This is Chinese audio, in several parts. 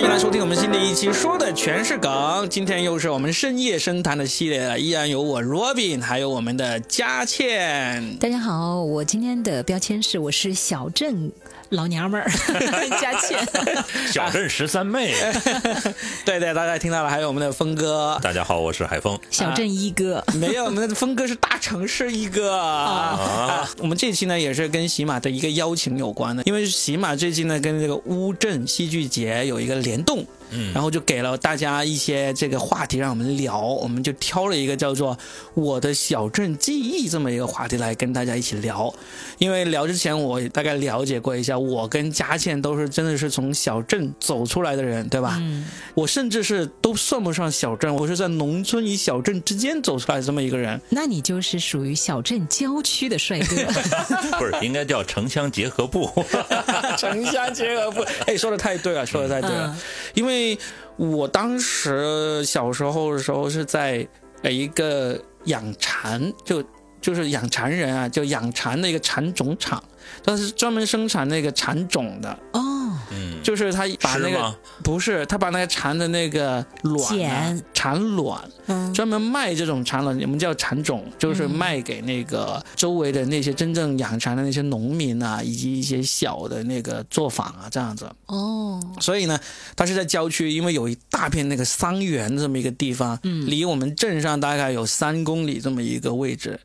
欢迎来收听我们新的一期，说的全是梗。今天又是我们深夜深谈的系列了，依然有我 Robin，还有我们的佳倩。大家好，我今天的标签是我是小镇老娘们儿 佳倩。小镇十三妹，对对，大家听到了，还有我们的峰哥。大家好，我是海峰。小镇一哥，没有，我们的峰哥是大城市一哥啊。我们这期呢也是跟喜马的一个邀请有关的，因为喜马最近呢跟这个乌镇戏剧节有一个联动。嗯，然后就给了大家一些这个话题让我们聊，我们就挑了一个叫做“我的小镇记忆”这么一个话题来跟大家一起聊。因为聊之前我大概了解过一下，我跟佳倩都是真的是从小镇走出来的人，对吧？嗯。我甚至是都算不上小镇，我是在农村与小镇之间走出来这么一个人。那你就是属于小镇郊区的帅哥，不是应该叫城乡结合部？城乡结合部，哎，说的太对了，说的太对了，因为。因为我当时小时候的时候是在一个养蚕，就就是养蚕人啊，就养蚕的一个蚕种厂，它是专门生产那个蚕种的。哦。嗯，就是他把那个不是他把那个蚕的那个卵，蚕卵，专门卖这种蚕卵，我们叫蚕种，就是卖给那个周围的那些真正养蚕的那些农民啊，以及一些小的那个作坊啊，这样子。哦，所以呢，他是在郊区，因为有一大片那个桑园这么一个地方，嗯，离我们镇上大概有三公里这么一个位置。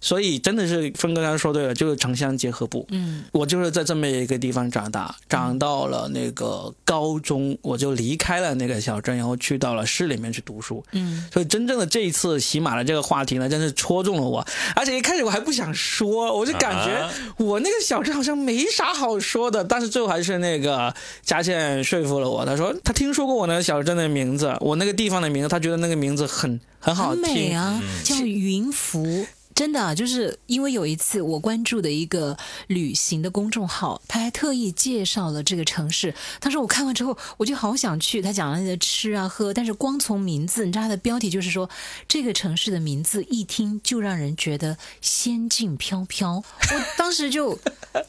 所以真的是峰哥刚才说对了，就是城乡结合部。嗯，我就是在这么一个地方长大，长到了那个高中，我就离开了那个小镇，然后去到了市里面去读书。嗯，所以真正的这一次喜马的这个话题呢，真是戳中了我。而且一开始我还不想说，我就感觉我那个小镇好像没啥好说的。但是最后还是那个佳倩说服了我，他说他听说过我那个小镇的名字，我那个地方的名字，他觉得那个名字很很好听啊，叫云浮。真的，就是因为有一次我关注的一个旅行的公众号，他还特意介绍了这个城市。当时我看完之后，我就好想去。他讲了那个吃啊喝，但是光从名字，你知道他的标题就是说这个城市的名字一听就让人觉得仙境飘飘。我当时就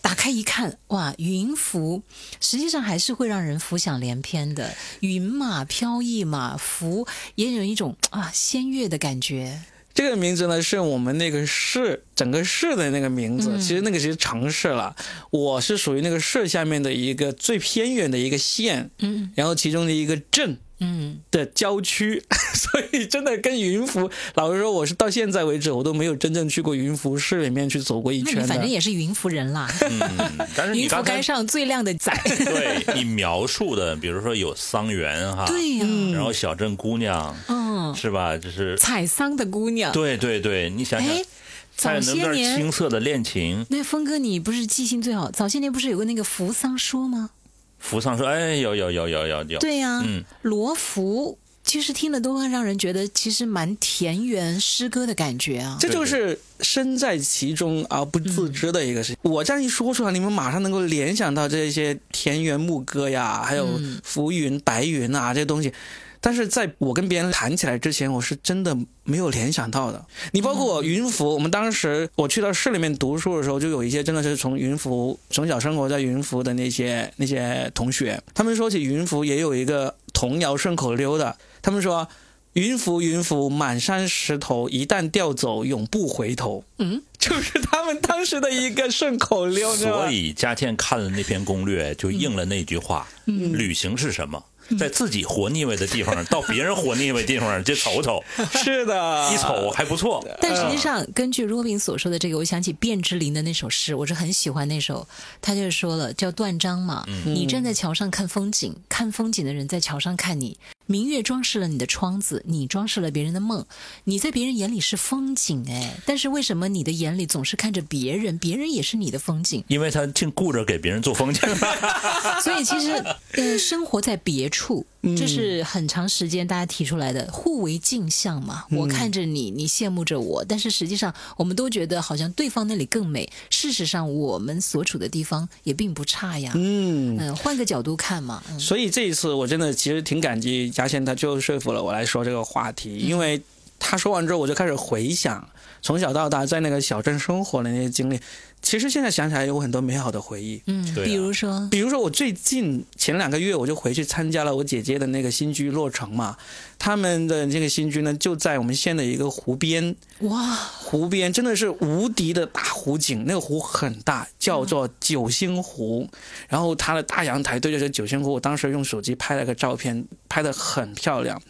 打开一看，哇，云浮，实际上还是会让人浮想联翩的。云嘛，飘逸嘛，浮也有一种啊仙乐的感觉。这个名字呢，是我们那个市整个市的那个名字。其实那个是城市了，我是属于那个市下面的一个最偏远的一个县，嗯，然后其中的一个镇。嗯的郊区，所以真的跟云浮，老实说，我是到现在为止，我都没有真正去过云浮市里面去走过一圈。反正也是云浮人啦。嗯，但是云浮街上最靓的仔。对你描述的，比如说有桑园哈，对呀，然后小镇姑娘，嗯，是吧？就是采桑的姑娘。对对对，你想想，早些年青涩的恋情。那峰哥，你不是记性最好？早些年不是有个那个扶桑说吗？扶桑说：“哎，有有有有有有。”对呀，嗯，罗浮其实听了都会让人觉得其实蛮田园诗歌的感觉啊。这就是身在其中而不自知的一个事情。我这样一说出来，你们马上能够联想到这些田园牧歌呀，还有浮云白云啊这些东西。但是在我跟别人谈起来之前，我是真的没有联想到的。你包括云浮，我们当时我去到市里面读书的时候，就有一些真的是从云浮从小生活在云浮的那些那些同学，他们说起云浮也有一个童谣顺口溜的。他们说：“云浮云浮满山石头，一旦调走永不回头。”嗯，就是他们当时的一个顺口溜。所以佳倩看了那篇攻略，就应了那句话：“旅行是什么？”在自己活腻歪的地方，到别人活腻歪地方去瞅瞅，是的，一瞅还不错。但实际上，根据若冰所说的这个，我想起卞之琳的那首诗，我是很喜欢那首。他就是说了，叫断章嘛。你站在桥上看风景，看风景的人在桥上看你。明月装饰了你的窗子，你装饰了别人的梦。你在别人眼里是风景，哎，但是为什么你的眼里总是看着别人？别人也是你的风景，因为他净顾着给别人做风景。所以其实，呃，生活在别处。这是很长时间大家提出来的，互为镜像嘛。我看着你，你羡慕着我，但是实际上我们都觉得好像对方那里更美。事实上，我们所处的地方也并不差呀。嗯嗯，换个角度看嘛。所以这一次我真的其实挺感激嘉倩，她就说服了我来说这个话题，因为他说完之后，我就开始回想从小到大在那个小镇生活的那些经历。其实现在想起来有很多美好的回忆。嗯，比如说，比如说，我最近前两个月我就回去参加了我姐姐的那个新居落成嘛，他们的这个新居呢就在我们县的一个湖边，哇，湖边真的是无敌的大湖景，那个湖很大，叫做九星湖。然后它的大阳台对着这九星湖，我当时用手机拍了个照片，拍的很漂亮，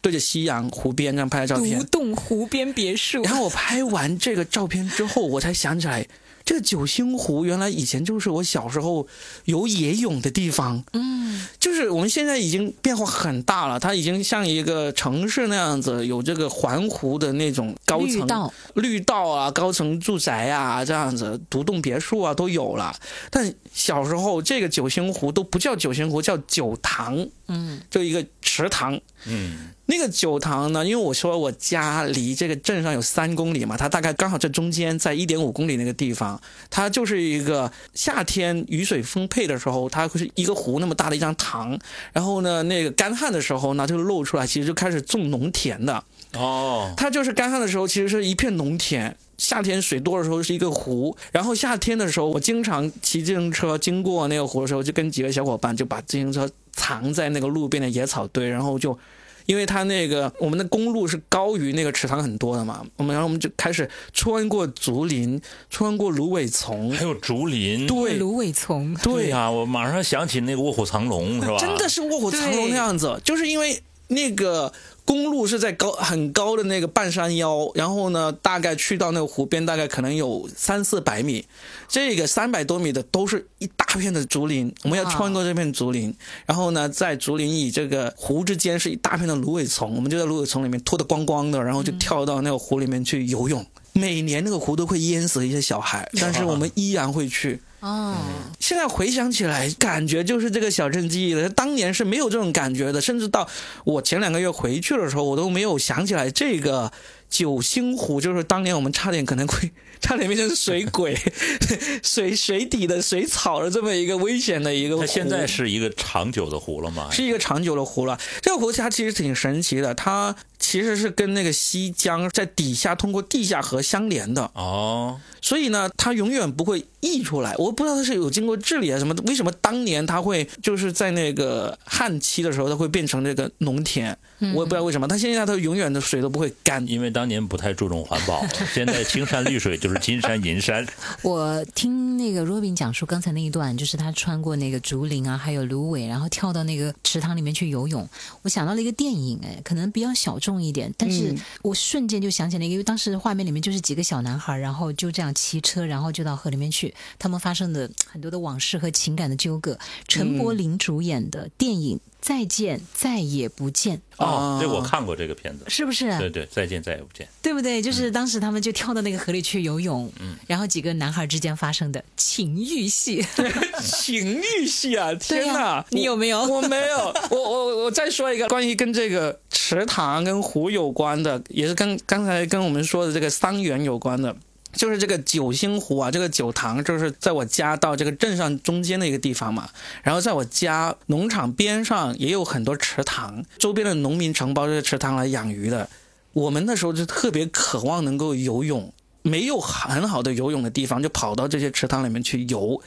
对着夕阳湖边这样拍的照片。独。栋湖边别墅，然后我拍完这个照片之后，我才想起来，这个九星湖原来以前就是我小时候游野泳的地方。嗯，就是我们现在已经变化很大了，它已经像一个城市那样子，有这个环湖的那种高层绿道，绿道啊、高层住宅啊这样子，独栋别墅啊都有了。但小时候这个九星湖都不叫九星湖，叫九塘，嗯，就一个池塘。嗯，那个酒塘呢，因为我说我家离这个镇上有三公里嘛，它大概刚好在中间，在一点五公里那个地方，它就是一个夏天雨水丰沛的时候，它会是一个湖那么大的一张塘，然后呢，那个干旱的时候呢，就露出来，其实就开始种农田的。哦，它就是干旱的时候，其实是一片农田。夏天水多的时候是一个湖，然后夏天的时候，我经常骑自行车经过那个湖的时候，就跟几个小伙伴就把自行车藏在那个路边的野草堆，然后就，因为它那个我们的公路是高于那个池塘很多的嘛，我们然后我们就开始穿过竹林，穿过芦苇丛。还，有竹林，对。芦苇丛，对。呀、我马上想起那个卧虎藏龙，是吧？真的是卧虎藏龙那样子，就是因为那个公路是在高很高的那个半山腰，然后呢，大概去到那个湖边，大概可能有三四百米，这个三百多米的都是一大片的竹林，我们要穿过这片竹林，然后呢，在竹林与这个湖之间是一大片的芦苇丛，我们就在芦苇丛里面脱得光光的，然后就跳到那个湖里面去游泳。每年那个湖都会淹死一些小孩，但是我们依然会去。哦，现在回想起来，感觉就是这个小镇记忆了。当年是没有这种感觉的，甚至到我前两个月回去的时候，我都没有想起来这个九星湖，就是当年我们差点可能会 差点变成水鬼、水水底的水草的这么一个危险的一个湖。它现在是一个长久的湖了吗？是一个长久的湖了。这个湖它其实挺神奇的，它其实是跟那个西江在底下通过地下河相连的。哦，所以呢，它永远不会溢出来。我不知道他是有经过治理啊什么，为什么当年他会就是在那个旱期的时候，它会变成这个农田？我也不知道为什么，它现在它永远的水都不会干。因为当年不太注重环保，现在青山绿水就是金山银山。我听那个 Robin 讲述刚才那一段，就是他穿过那个竹林啊，还有芦苇，然后跳到那个池塘里面去游泳。我想到了一个电影，哎，可能比较小众一点，但是嗯我瞬间就想起来，因为当时画面里面就是几个小男孩，然后就这样骑车，然后就到河里面去，他们发生的很多的往事和情感的纠葛。陈柏霖主演的电影《再见再也不见》，哦，哦这我看过这个片子。是不是？对对，再见再也不见。对不对？就是当时他们就跳到那个河里去游泳，嗯然后几个男孩之间发生的情欲戏。情欲戏啊！天 对呀哪，你有没有我没有。我我我再说一个关于跟这个池塘跟湖有关的，也是跟刚才跟我们说的这个桑园有关的。就是这个九星湖啊，这个酒塘就是在我家到这个镇上中间的一个地方嘛。然后在我家农场边上也有很多池塘，周边的农民承包这些池塘来养鱼的。我们那时候就特别渴望能够游泳，没有很好的游泳的地方，就跑到这些池塘里面去游。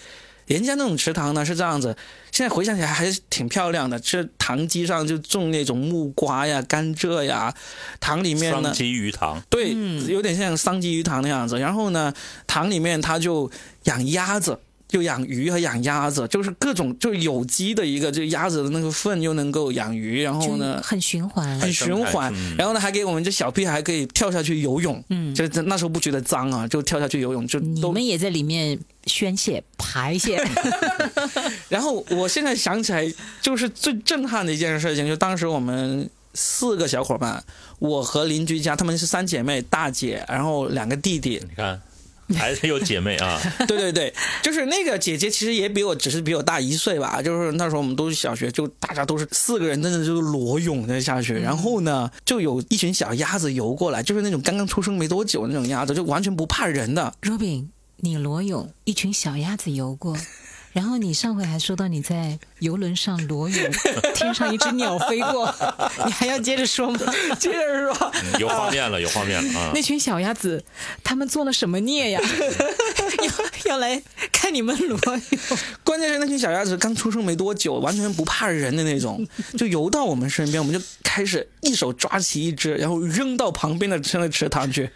人家那种池塘呢是这样子，现在回想起来还是挺漂亮的。这塘基上就种那种木瓜呀、甘蔗呀，塘里面呢桑，基鱼塘，对，有点像桑基鱼塘那样子。然后呢，塘里面它就养鸭子。就养鱼和养鸭子，就是各种就有机的一个，就鸭子的那个粪又能够养鱼，然后呢很循环。很循环嗯，然后呢还给我们这小屁孩可以跳下去游泳，嗯就那时候不觉得脏啊，就跳下去游泳就都你们也在里面宣泄排泄，然后我现在想起来，就是最震撼的一件事情，就当时我们四个小伙伴，我和邻居家，他们是三姐妹，大姐，然后两个弟弟，你看，还是有姐妹啊。对对对，就是那个姐姐其实也比我，只是比我大一岁吧。就是那时候我们都是小学，就大家都是四个人，真的就是裸泳的下去。然后呢，就有一群小鸭子游过来，就是那种刚刚出生没多久那种鸭子，就完全不怕人的。Robin，你裸泳，一群小鸭子游过，然后你上回还说到你在游轮上裸泳，天上一只鸟飞过，你还要接着说吗？接着说，嗯有画面了，有画面了啊！那群小鸭子，他们做了什么孽呀？要来看你们裸泳。关键是那群小鸭子刚出生没多久，完全不怕人的那种，就游到我们身边，我们就开始一手抓起一只，然后扔到旁边的那个池塘去，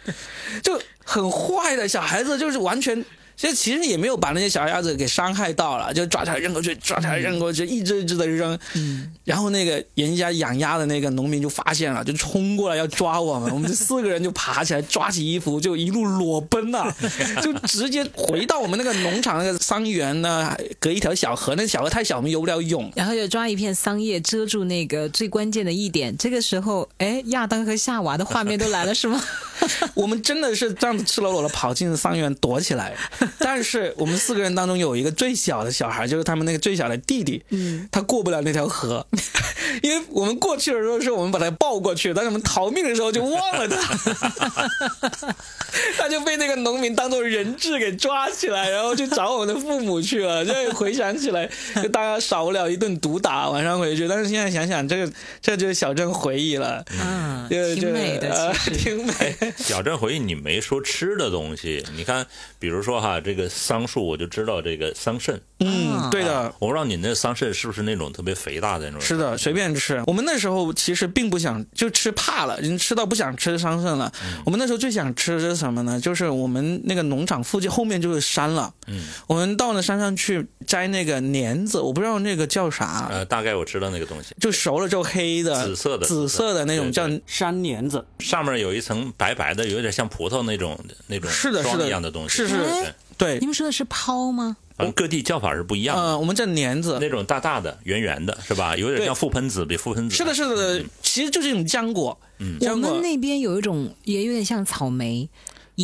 就很坏的小孩子，就是完全。其实其实也没有把那些小鸭子给伤害到了，就抓起来扔过去，抓起来扔过去，一只一只的扔。嗯，然后那个人家养鸭的那个农民就发现了，就冲过来要抓我们，我们这四个人就爬起来抓起衣服就一路裸奔呐、就直接回到我们那个农场那个桑园呢，隔一条小河，那小河太小，我们游不了泳。然后就抓一片桑叶遮住那个最关键的一点。这个时候，哎，亚当和夏娃的画面都来了，是吗？我们真的是这样子赤裸裸的跑进桑园躲起来，但是我们四个人当中有一个最小的小孩，就是他们那个最小的弟弟，嗯，他过不了那条河，因为我们过去的时候是我们把他抱过去，但是我们逃命的时候就忘了他，他就被那个农民当做人质给抓起来，然后去找我们的父母去了。这回想起来，就大家少不了一顿毒打，晚上回去。但是现在想想，这个这就是小镇回忆了，嗯，挺美的，呃其实。挺美。小镇回忆，你没说吃的东西，你看，比如说哈，这个桑树，我就知道这个桑葚。嗯，对的。我不知道你那桑葚是不是那种特别肥大的那种？是的，随便吃。我们那时候其实并不想，就吃怕了，已经吃到不想吃桑葚了。我们那时候最想吃的是什么呢？就是我们那个农场附近后面就是山了。嗯，我们到了山上去摘那个莲子，我不知道那个叫啥，呃，大概我知道那个东西，就熟了之后黑的、紫色的紫色的那种叫山莲子。上面有一层白白的，有点像葡萄那种那种是的，是霜的，一样的东西。是是对，对你，们说的是抛吗？反正各地叫法是不一样的。呃，我们叫莲子。那种大大的、圆圆的，是吧？有点像覆盆子，比覆盆子是的，是的，其实就是一种浆果。嗯我们那边有一种也有点像草莓，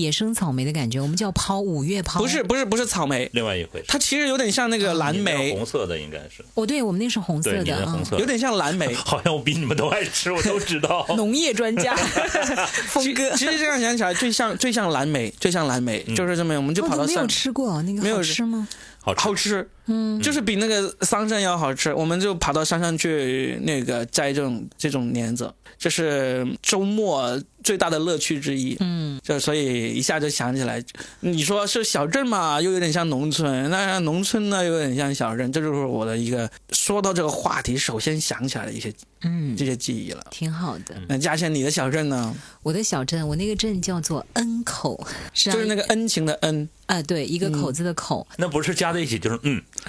野生草莓的感觉，我们叫抛，五月抛。不是，不是不是草莓，另外一回事。它其实有点像那个蓝莓，红色的应该是，哦，对，我们那是红色的有点像蓝莓。好像我比你们都爱吃，我都知道。农业专家，峰哥，其实这样想起来，最像最像蓝莓，最像蓝莓，就是这么，我们就跑到没有吃过那个，没有好吃吗？好吃好吃，嗯，就是比那个桑葚要好吃。我们就跑到山上去那个摘这种这种莲子，这是周末最大的乐趣之一。嗯，就所以一下就想起来，你说是小镇嘛，又有点像农村；那农村呢，又有点像小镇。这就是我的一个说到这个话题，首先想起来的一些嗯这，些记忆了。挺好的。那嘉倩，你的小镇呢？我的小镇，我那个镇叫做恩口，是啊，就是那个恩情的恩，啊，对，一个口字的口。那不是加在一起就是嗯，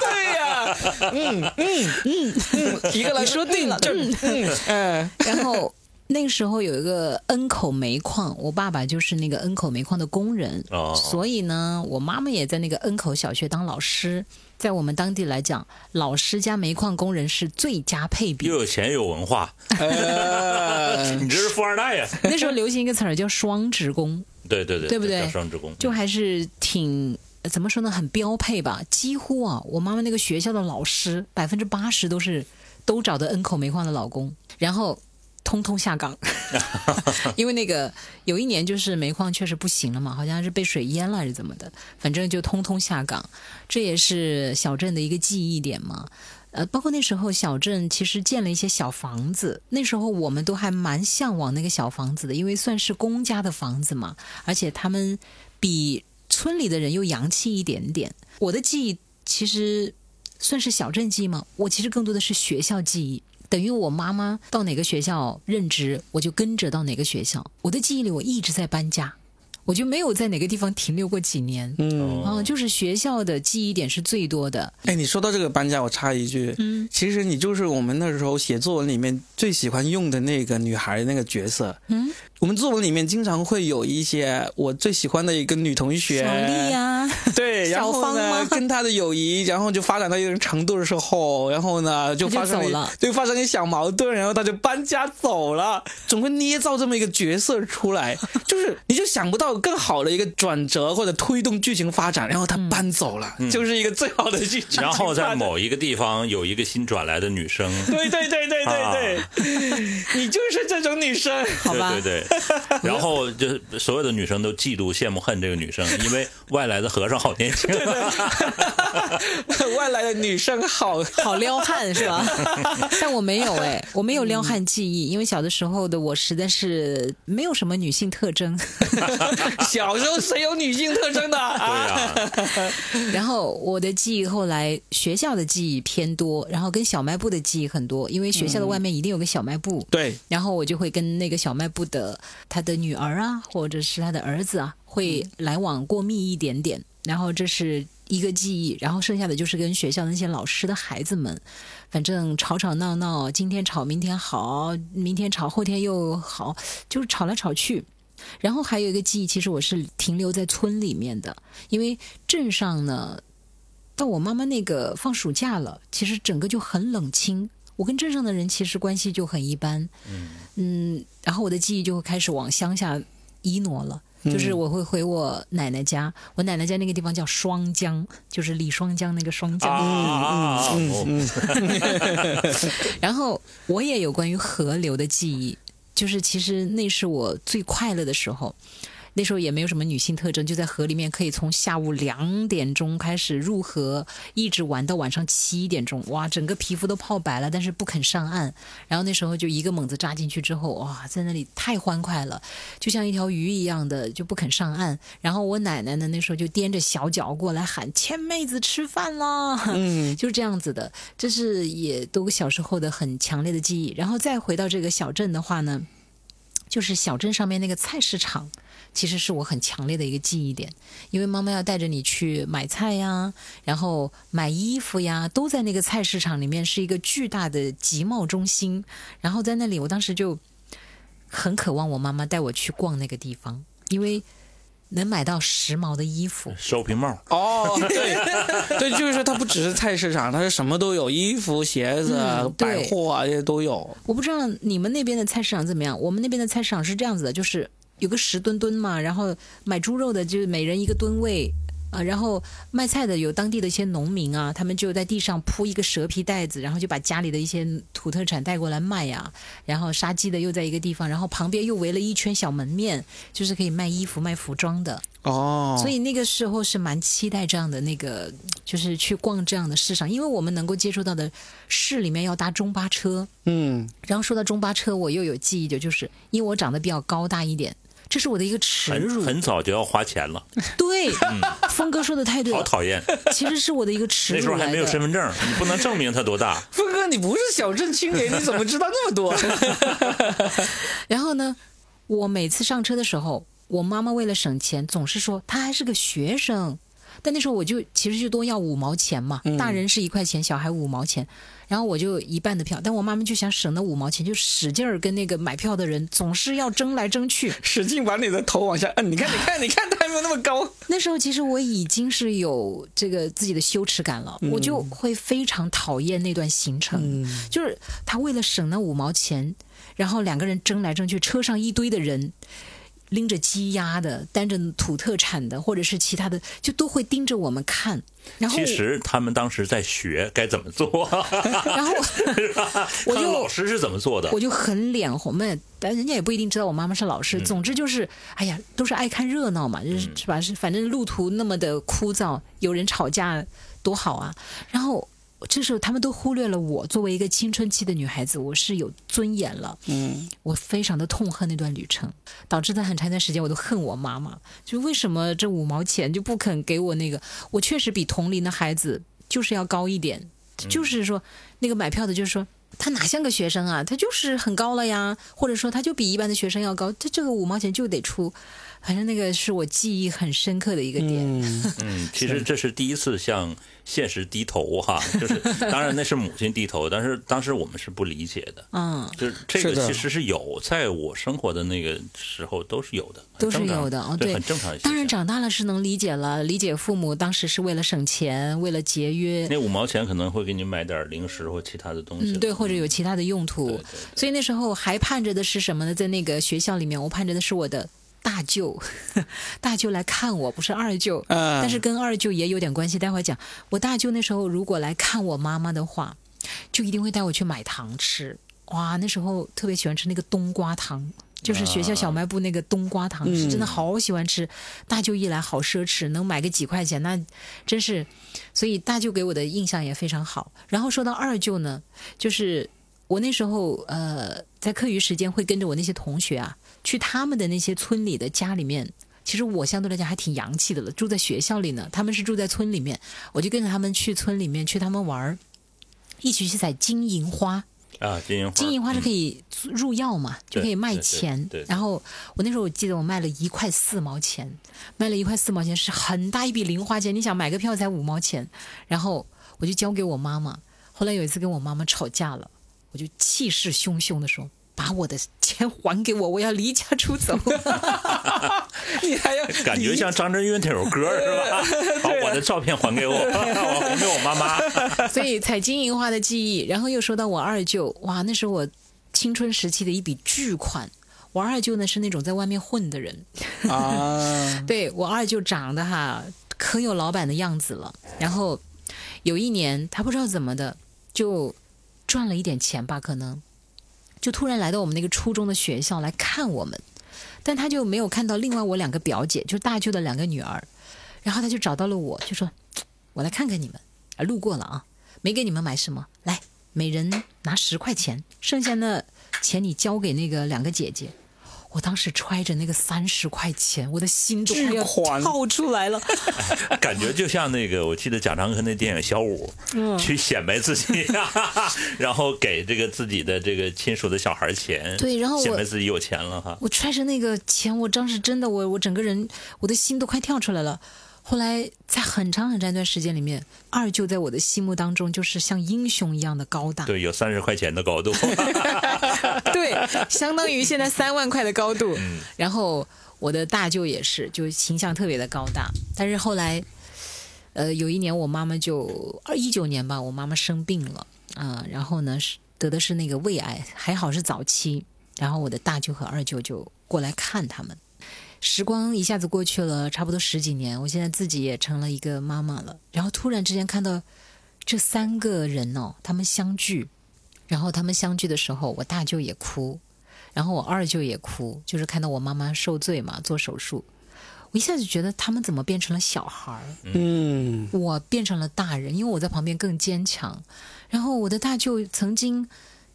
对呀、嗯嗯嗯嗯，一个来说对了就嗯嗯。然后那个时候有一个恩口煤矿，我爸爸就是那个恩口煤矿的工人，哦所以呢，我妈妈也在那个恩口小学当老师。在我们当地来讲，老师加煤矿工人是最佳配比又。有钱又有文化，呃，你这是富二代呀！那时候流行一个词儿叫“双职工对对对，对不对叫双职工”，，就还是挺呃怎么说呢，很标配吧。几乎啊，我妈妈那个学校的老师百分之八十都是都找的恩口煤矿的老公，然后通通下岗，因为那个有一年就是煤矿确实不行了嘛，好像是被水淹了还是怎么的，反正就通通下岗。这也是小镇的一个记忆点嘛。呃，包括那时候小镇其实建了一些小房子，那时候我们都还蛮向往那个小房子的，因为算是公家的房子嘛，而且他们比村里的人又洋气一点点。我的记忆其实算是小镇记忆吗？我其实更多的是学校记忆。等于我妈妈到哪个学校任职，我就跟着到哪个学校。我的记忆里，我一直在搬家，我就没有在哪个地方停留过几年。嗯，啊，就是学校的记忆点是最多的。哎，你说到这个搬家，我插一句，嗯，其实你就是我们那时候写作文里面最喜欢用的那个女孩那个角色。嗯，我们作文里面经常会有一些我最喜欢的一个女同学，小丽呀、对，然后呢，跟她的友谊，然后就发展到一定程度的时候，然后呢，就发生走了。就，发生一小矛盾，然后她就搬家走了，总会捏造这么一个角色出来，就是你就想不到更好的一个转折或者推动剧情发展，然后她搬走了，就是一个最好的剧情。然后在某一个地方有一个新转来的女生，对对对对对对，你就是这种女生。好吧对对对，然后就是所有的女生都嫉妒、羡慕、恨这个女生，因为外来的和尚好好年轻。外来的女生好好撩汉是吧？但我没有哎，我没有撩汉记忆，因为小的时候的我实在是没有什么女性特征。小时候谁有女性特征的？对呀，然后我的记忆后来学校的记忆偏多，然后跟小卖部的记忆很多，因为学校的外面一定有个小卖部。对，然后我就会跟那个小卖部的他的女儿啊，或者是他的儿子啊，会来往过密一点点。然后这是一个记忆，然后剩下的就是跟学校那些老师的孩子们，反正吵吵闹闹，今天吵明天好，明天吵后天又好，就是吵来吵去。然后还有一个记忆，其实我是停留在村里面的，因为镇上呢，到我妈妈那个放暑假了，其实整个就很冷清。我跟镇上的人其实关系就很一般，嗯然后我的记忆就会开始往乡下一挪了。就是我会回我奶奶家，我奶奶家那个地方叫双江，就是李双江那个双江。啊，哦 然后我也有关于河流的记忆，就是其实那是我最快乐的时候。那时候也没有什么女性特征，就在河里面可以从下午两点钟开始入河，一直玩到晚上七点钟，哇，整个皮肤都泡白了，但是不肯上岸。然后那时候就一个猛子扎进去之后，哇，在那里太欢快了，就像一条鱼一样的就不肯上岸。然后我奶奶呢，那时候就踮着小脚过来喊：“千妹子吃饭了。”嗯，就是这样子的，这是也都小时候的很强烈的记忆。然后再回到这个小镇的话呢，就是小镇上面那个菜市场，其实是我很强烈的一个记忆点，因为妈妈要带着你去买菜呀，然后买衣服呀，都在那个菜市场里面是一个巨大的集贸中心。然后在那里，我当时就很渴望我妈妈带我去逛那个地方，因为能买到时髦的衣服。收皮帽，哦，对，对，就是说它不只是菜市场，它是什么都有，衣服、鞋子、嗯百货啊这些都有。我不知道你们那边的菜市场怎么样，我们那边的菜市场是这样子的，就是有个石墩墩嘛，然后买猪肉的就每人一个吨位。啊，然后卖菜的有当地的一些农民啊，他们就在地上铺一个蛇皮袋子，然后就把家里的一些土特产带过来卖呀。然后杀鸡的又在一个地方，然后旁边又围了一圈小门面，就是可以卖衣服、卖服装的。哦，所以那个时候是蛮期待这样的那个，就是去逛这样的市场，因为我们能够接触到的市里面要搭中巴车，嗯，然后说到中巴车，我又有记忆的，就是因为我长得比较高大一点，这是我的一个耻辱。很早就要花钱了，对，峰哥说的太对了，好讨厌。其实是我的一个耻辱那时候还没有身。份证，你不能证明他多大。峰哥，你不是小镇青年，你怎么知道那么多？然后呢，我每次上车的时候，我妈妈为了省钱，总是说她还是个学生。但那时候我就其实就多要五毛钱嘛，大人是一块钱，小孩五毛钱，然后我就一半的票，但我妈妈就想省那五毛钱，就使劲儿跟那个买票的人总是要争来争去。使劲把你的头往下摁，你看，你看，你看，他还没有那么高。那时候其实我已经是有这个自己的羞耻感了，我就会非常讨厌那段行程，就是他为了省那五毛钱，然后两个人争来争去，车上一堆的人。拎着鸡鸭的，担着土特产的，或者是其他的，就都会盯着我们看。然后，其实他们当时在学该怎么做，然后？我就老师是怎么做的我。就很脸红嘛，但人家也不一定知道我妈妈是老师。总之就是，哎呀，都是爱看热闹嘛，就是是吧？是反正路途那么的枯燥，有人吵架多好啊。然后这时候他们都忽略了我作为一个青春期的女孩子，我是有尊严了。嗯，我非常的痛恨那段旅程，导致在很长一段时间我都恨我妈妈。就为什么这五毛钱就不肯给我那个？我确实比同龄的孩子就是要高一点，就是说那个买票的，就是说他哪像个学生啊，他就是很高了呀，或者说他就比一般的学生要高，他这个五毛钱就得出。反正那个是我记忆很深刻的一个点。嗯，嗯，其实这是第一次向现实低头哈，就是当然那是母亲低头，但是当时我们是不理解的。嗯，就是这个其实是有，在我生活的那个时候都是有的，都是有的哦对对，很正常。当然长大了是能理解了，理解父母当时是为了省钱，为了节约。那五毛钱可能会给你买点零食或其他的东西。嗯，对，或者有其他的用途。对对所以那时候还盼着的是什么呢？在那个学校里面，我盼着的是我的大舅，大舅来看我，不是二舅。嗯但是跟二舅也有点关系，待会儿讲。我大舅那时候如果来看我妈妈的话，就一定会带我去买糖吃。哇，那时候特别喜欢吃那个冬瓜糖，就是学校小卖部那个冬瓜糖，嗯是真的好喜欢吃。大舅一来好奢侈，能买个几块钱，那真是，所以大舅给我的印象也非常好。然后说到二舅呢，就是我那时候呃在课余时间会跟着我那些同学啊，去他们的那些村里的家里面。其实我相对来讲还挺洋气的了，住在学校里呢，他们是住在村里面，我就跟着他们去村里面去他们玩儿，一起去采金银花。啊，金银花，金银花是可以，入药嘛，就可以卖钱对对对。然后我那时候我记得我卖了一块四毛钱，卖了一块四毛钱是很大一笔零花钱。你想买个票才五毛钱，然后我就交给我妈妈。后来有一次跟我妈妈吵架了，我就气势汹汹的说。把我的钱还给我，我要离家出走。你还要感觉像张震岳那首歌是吧？把我的照片还给我，我 还给我妈妈。所以采金银花的记忆，然后又说到我二舅，哇，那是我青春时期的一笔巨款。我二舅呢是那种在外面混的人，啊，对我二舅长得哈可有老板的样子了。然后有一年他不知道怎么的就赚了一点钱吧，可能就突然来到我们那个初中的学校来看我们，但他就没有看到另外我两个表姐，就大舅的两个女儿。然后他就找到了我，就说：“我来看看你们，啊，路过了啊，没给你们买什么，来，每人拿十块钱，剩下的钱你交给那个两个姐姐。”我当时揣着那个三十块钱，我的心都快跳出来了。感觉就像那个，我记得贾樟柯那电影《小五 》，去显摆自己，然后给这个自己的这个亲属的小孩钱，对然后我显摆自己有钱了哈。我揣着那个钱，我当时真的，我我整个人，我的心都快跳出来了。后来在很长很长一段时间里面，二舅在我的心目当中就是像英雄一样的高大，对，有三十块钱的高度，对，相当于现在三万块的高度。然后我的大舅也是，就形象特别的高大。但是后来，呃，有一年我妈妈就二一九年吧，我妈妈生病了啊、然后呢是得的是那个胃癌，还好是早期。然后我的大舅和二舅就过来看他们。时光一下子过去了，差不多十几年，我现在自己也成了一个妈妈了。然后突然之间看到这三个人哦，他们相聚，然后他们相聚的时候，我大舅也哭，然后我二舅也哭，就是看到我妈妈受罪嘛，做手术，我一下子觉得他们怎么变成了小孩儿，嗯，我变成了大人，因为我在旁边更坚强。然后我的大舅曾经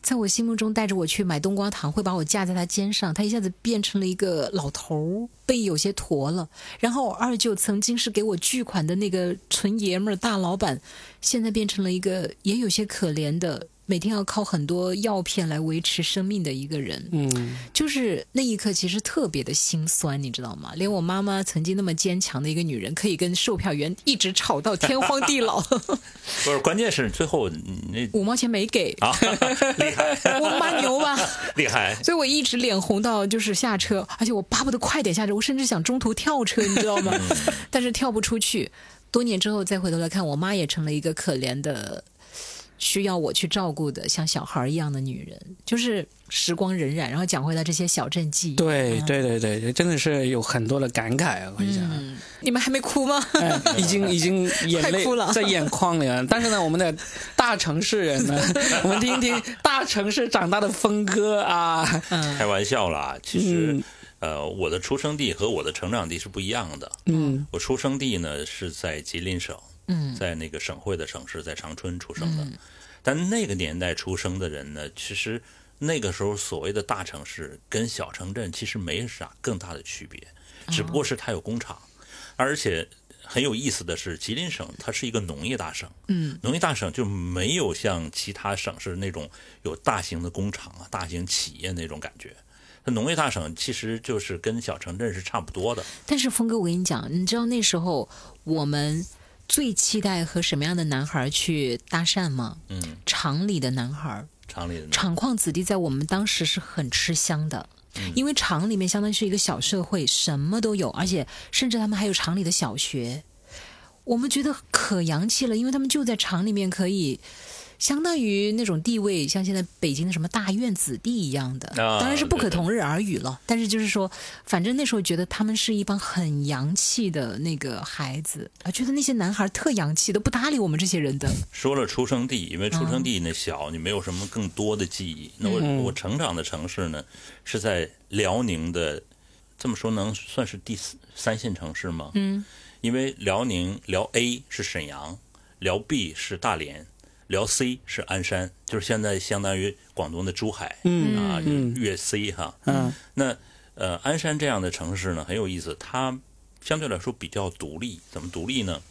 在我心目中带着我去买冬瓜糖，会把我架在他肩上，他一下子变成了一个老头儿，背有些驼了。然后我二舅曾经是给我巨款的那个纯爷们儿大老板，现在变成了一个也有些可怜的。每天要靠很多药片来维持生命的一个人，嗯，就是那一刻其实特别的心酸，你知道吗？连我妈妈曾经那么坚强的一个女人，可以跟售票员一直吵到天荒地老，不是，关键是最后那 五毛钱没给，那啊，厉害，我妈牛吧？厉害，所以我一直脸红到就是下车，而且我巴不得快点下车，我甚至想中途跳车，你知道吗？但是跳不出去。多年之后再回头来看，我妈也成了一个可怜的。需要我去照顾的像小孩一样的女人，就是时光荏苒，然后讲回来这些小镇记忆。对对对对，真的是有很多的感慨啊！我跟你讲，嗯，你们还没哭吗？哎，已经已经 眼泪哭了在眼眶里了。但是呢，我们的大城市人呢，我们听一听大城市长大的峰哥啊，开玩笑啦。其实嗯，呃，我的出生地和我的成长地是不一样的。嗯我出生地呢是在吉林省，嗯在那个省会的城市，在长春出生的。但那个年代出生的人呢，其实那个时候所谓的大城市跟小城镇其实没啥更大的区别，只不过是它有工厂，而且很有意思的是，吉林省它是一个农业大省，嗯，农业大省就没有像其他省市那种有大型的工厂啊、大型企业那种感觉。它农业大省其实就是跟小城镇是差不多的。但是峰哥，我跟你讲，你知道那时候我们最期待和什么样的男孩去搭讪吗？嗯，厂里的男孩，厂里的厂矿子弟在我们当时是很吃香的。因为厂里面相当于是一个小社会，什么都有，而且甚至他们还有厂里的小学，我们觉得可洋气了，因为他们就在厂里面可以相当于那种地位，像现在北京的什么大院子弟一样的，啊当然是不可同日而语了。但是就是说，反正那时候觉得他们是一帮很洋气的那个孩子啊，觉得那些男孩特洋气，都不搭理我们这些人的。说了出生地，因为出生地那小，你没有什么更多的记忆。那我、我成长的城市呢，是在辽宁的，这么说能算是第四三线城市吗？嗯，因为辽宁辽 A 是沈阳，辽 B 是大连，辽 C 是鞍山，就是现在相当于广东的珠海，嗯啊，就是粤 C 哈。嗯那呃，鞍山这样的城市呢很有意思，它相对来说比较独立。怎么独立呢？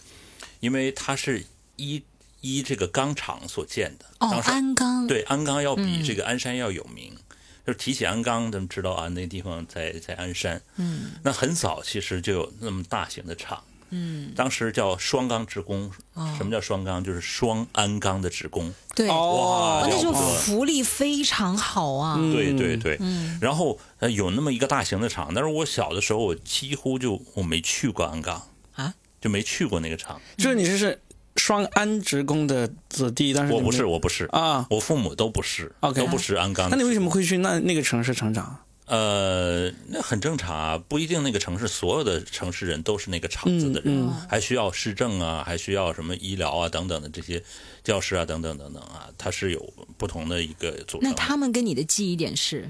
因为它是依依这个钢厂所建的。哦，当时鞍钢，对鞍钢要比这个鞍山要有名。就是提起鞍钢，咱们知道啊，那地方在在鞍山。嗯，那很早其实就有那么大型的厂。嗯，当时叫双钢职工。哦什么叫双钢？就是双鞍钢的职工。对，哦哇那时候了不得福利非常好啊。对对对，嗯然后呃有那么一个大型的厂，但是我小的时候我几乎就我没去过鞍钢啊，就没去过那个厂。就是你这是双安职工的子弟，但是我不是，我不是，啊。我父母都不是都不是鞍钢。那你为什么会去那那个城市成长？呃，那很正常啊，不一定那个城市所有的城市人都是那个厂子的人，嗯还需要市政啊，还需要什么医疗啊等等的这些教师啊等等等等啊，它是有不同的一个组成。那他们跟你的记忆点是？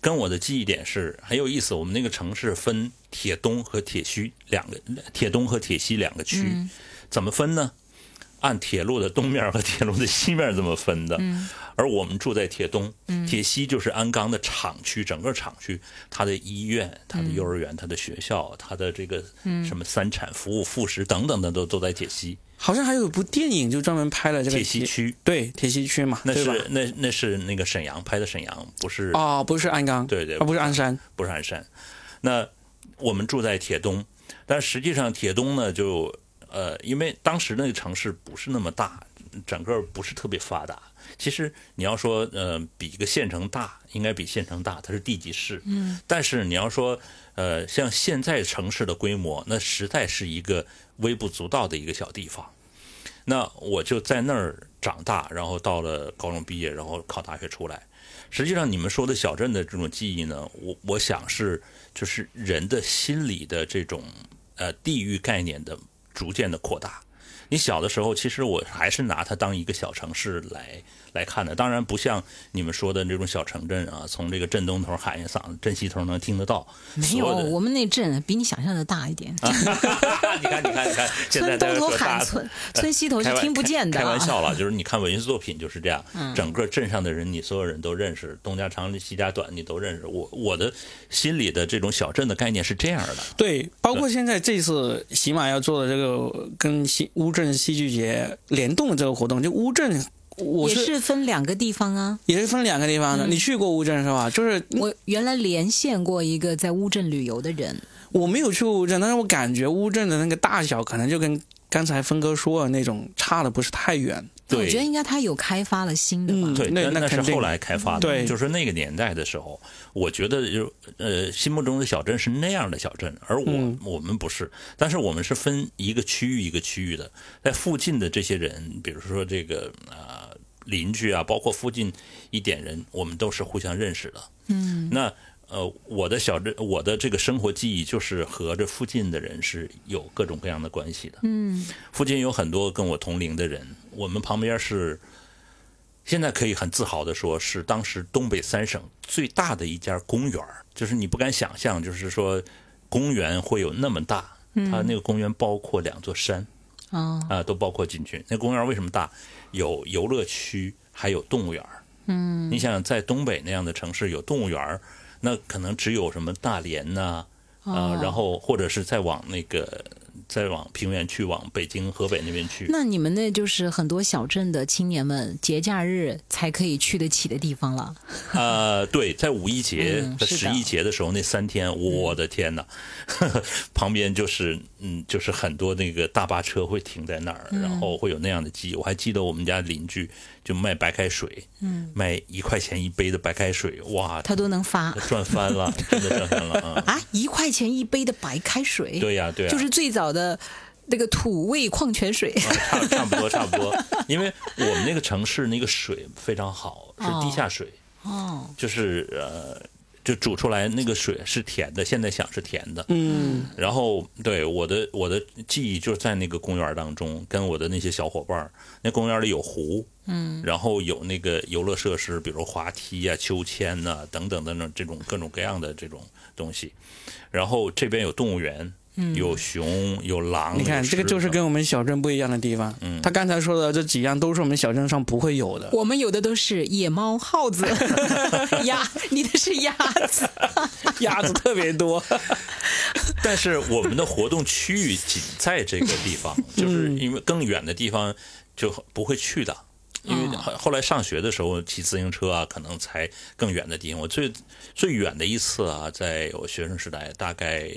跟我的记忆点是很有意思，我们那个城市分铁东和铁西两个，铁东和铁西两个区，嗯怎么分呢？按铁路的东面和铁路的西面这么分的。嗯而我们住在铁东，铁西就是鞍钢的厂区，整个厂区，它的医院、它的幼儿园、它的学校、它的这个嗯什么三产服务、副食等等的都都在铁西。好像还有一部电影就专门拍了这个铁西区，对铁西区嘛，那？是那那是那个沈阳拍的沈阳，不是哦，不是鞍钢，对对啊，不是鞍山，不是鞍山。那我们住在铁东，但实际上铁东呢，就呃，因为当时那个城市不是那么大，整个不是特别发达。其实你要说呃，比一个县城大，应该比县城大，它是地级市。嗯。但是你要说呃，像现在城市的规模，那实在是一个微不足道的一个小地方。那我就在那儿长大，然后到了高中毕业，然后考大学出来。实际上，你们说的小镇的这种记忆呢，我我想是就是人的心理的这种呃地域概念的逐渐的扩大。你小的时候，其实我还是拿它当一个小城市来来看的，当然不像你们说的那种小城镇啊，从这个镇东头喊一嗓子，镇西头能听得到。没有，我们那镇比你想象的大一点。你看，你看，你看，现在在村东头喊村，村西头是听不见的。开开玩笑了，就是你看文学作品就是这样，嗯整个镇上的人你所有人都认识，东家长西家短你都认识。我我的心里的这种小镇的概念是这样的，对，包括现在这次喜马要做的这个跟西乌镇戏剧节联动的这个活动，就乌镇，我是也是分两个地方啊。也是分两个地方的。嗯你去过乌镇是吧？就是我原来连线过一个在乌镇旅游的人，我没有去过乌镇，但是我感觉乌镇的那个大小可能就跟刚才峰哥说的那种差的不是太远。对我觉得应该他有开发了新的吧。嗯对，那那是后来开发的，对。就是那个年代的时候，我觉得就呃心目中的小镇是那样的小镇，而我、嗯。我们不是，但是我们是分一个区域一个区域的，在附近的这些人，比如说这个呃邻居啊，包括附近一点人，我们都是互相认识的。嗯，那呃，我的小镇，我的这个生活记忆就是和这附近的人是有各种各样的关系的。嗯，附近有很多跟我同龄的人，我们旁边是，现在可以很自豪的说，是当时东北三省最大的一家公园儿就是你不敢想象，就是说公园会有那么大。它那个公园包括两座山哦，啊、都包括进去。那公园为什么大？有游乐区，还有动物园你想想，在东北那样的城市有动物园儿那可能只有什么大连呐、啊，哦然后或者是再往那个再往平原去，往北京、河北那边去。那你们那就是很多小镇的青年们节假日才可以去得起的地方了。呃，对，在五一节十一节的时候，那三天，我的天呐，旁边就是嗯，就是很多那个大巴车会停在那儿，然后会有那样的记忆。我还记得我们家邻居就卖白开水，嗯，卖一块钱一杯的白开水，哇，他都能发赚翻了，真的赚翻了啊！啊，一块钱一杯的白开水，对呀、对呀、就是最早的那个土味矿泉水。差 差不多差不多，因为我们那个城市那个水非常好，是地下水，哦，就是呃，就煮出来那个水是甜的，现在想是甜的。嗯，然后对我的我的记忆就是在那个公园当中，跟我的那些小伙伴儿，那公园里有湖，嗯，然后有那个游乐设施，比如滑梯呀、秋千呐、等等等等这种各种各样的这种东西，然后这边有动物园。有熊，有狼。你看，这个就是跟我们小镇不一样的地方。嗯，他刚才说的这几样都是我们小镇上不会有的。我们有的都是野猫、耗子、鸭，你的是鸭子。鸭子特别多。但是我们的活动区域仅在这个地方，就是因为更远的地方就不会去的。因为后后来上学的时候骑自行车啊，可能才更远的地方。我最最远的一次啊，在我学生时代，大概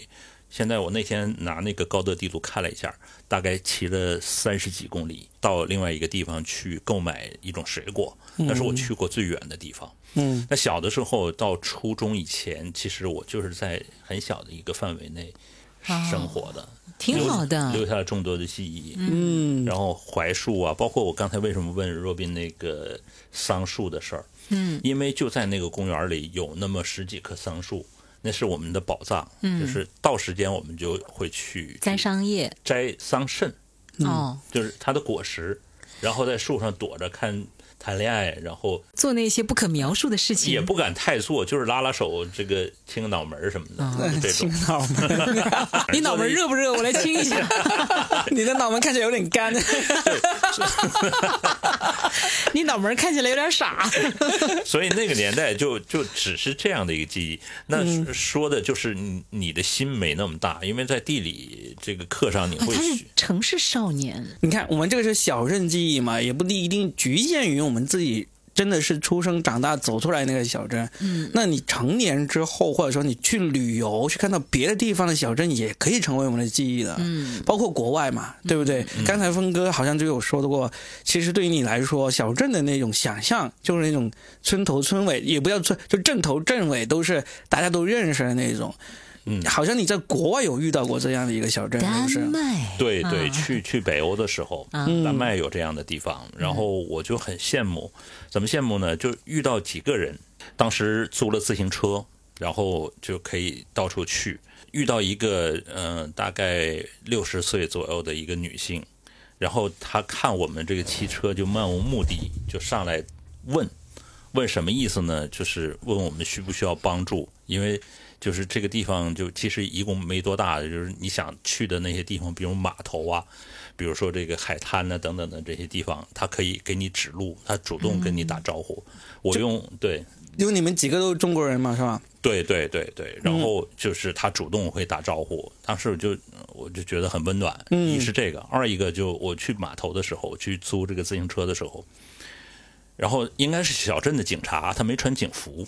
现在我那天拿那个高德地图看了一下，大概骑了三十几公里到另外一个地方去购买一种水果，那是我去过最远的地方。嗯，那小的时候到初中以前，其实我就是在很小的一个范围内生活的，挺好的。留下了众多的记忆。嗯，然后槐树啊，包括我刚才为什么问若斌那个桑树的事儿，嗯，因为就在那个公园里有那么十几棵桑树，那是我们的宝藏，嗯，就是到时间我们就会去摘桑叶。摘桑葚，哦，就是它的果实，然后在树上躲着看谈恋爱，然后做那些不可描述的事情。也不敢太做，就是拉拉手，这个亲个脑门儿什么的，就这青种。脑门，你脑门热不热？我来亲一下。你的脑门看起来有点干。你脑门看起来有点傻。所以那个年代就就只是这样的一个记忆。那说的就是你你的心没那么大，因为在地理这个课上你会他是学。城市少年，你看，我们这个是小镇记忆嘛，也不一定局限于我们自己。真的是出生长大走出来那个小镇，嗯，那你成年之后，或者说你去旅游，去看到别的地方的小镇，也可以成为我们的记忆的，嗯，包括国外嘛，对不对？刚才峰哥好像就有说到过，其实对于你来说，小镇的那种想象，就是那种村头村尾，也不叫村，就镇头镇尾都是大家都认识的那种，嗯好像你在国外有遇到过这样的一个小镇，是丹不是？麦，对对，啊去去北欧的时候，嗯丹麦有这样的地方，然后我就很羡慕。怎么羡慕呢？就遇到几个人，当时租了自行车，然后就可以到处去。遇到一个嗯、呃大概六十岁左右的一个女性，然后她看我们这个汽车就漫无目的，就上来问，问什么意思呢？就是问我们需不需要帮助，因为就是这个地方就其实一共没多大，就是你想去的那些地方，比如码头啊，比如说这个海滩呐、等等的这些地方，他可以给你指路，他主动跟你打招呼。我用对因为你们几个都是中国人嘛，是吧？对对对对，然后就是他主动会打招呼，当时我就我就觉得很温暖。一是这个，二一个就我去码头的时候，去租这个自行车的时候，然后应该是小镇的警察，他没穿警服，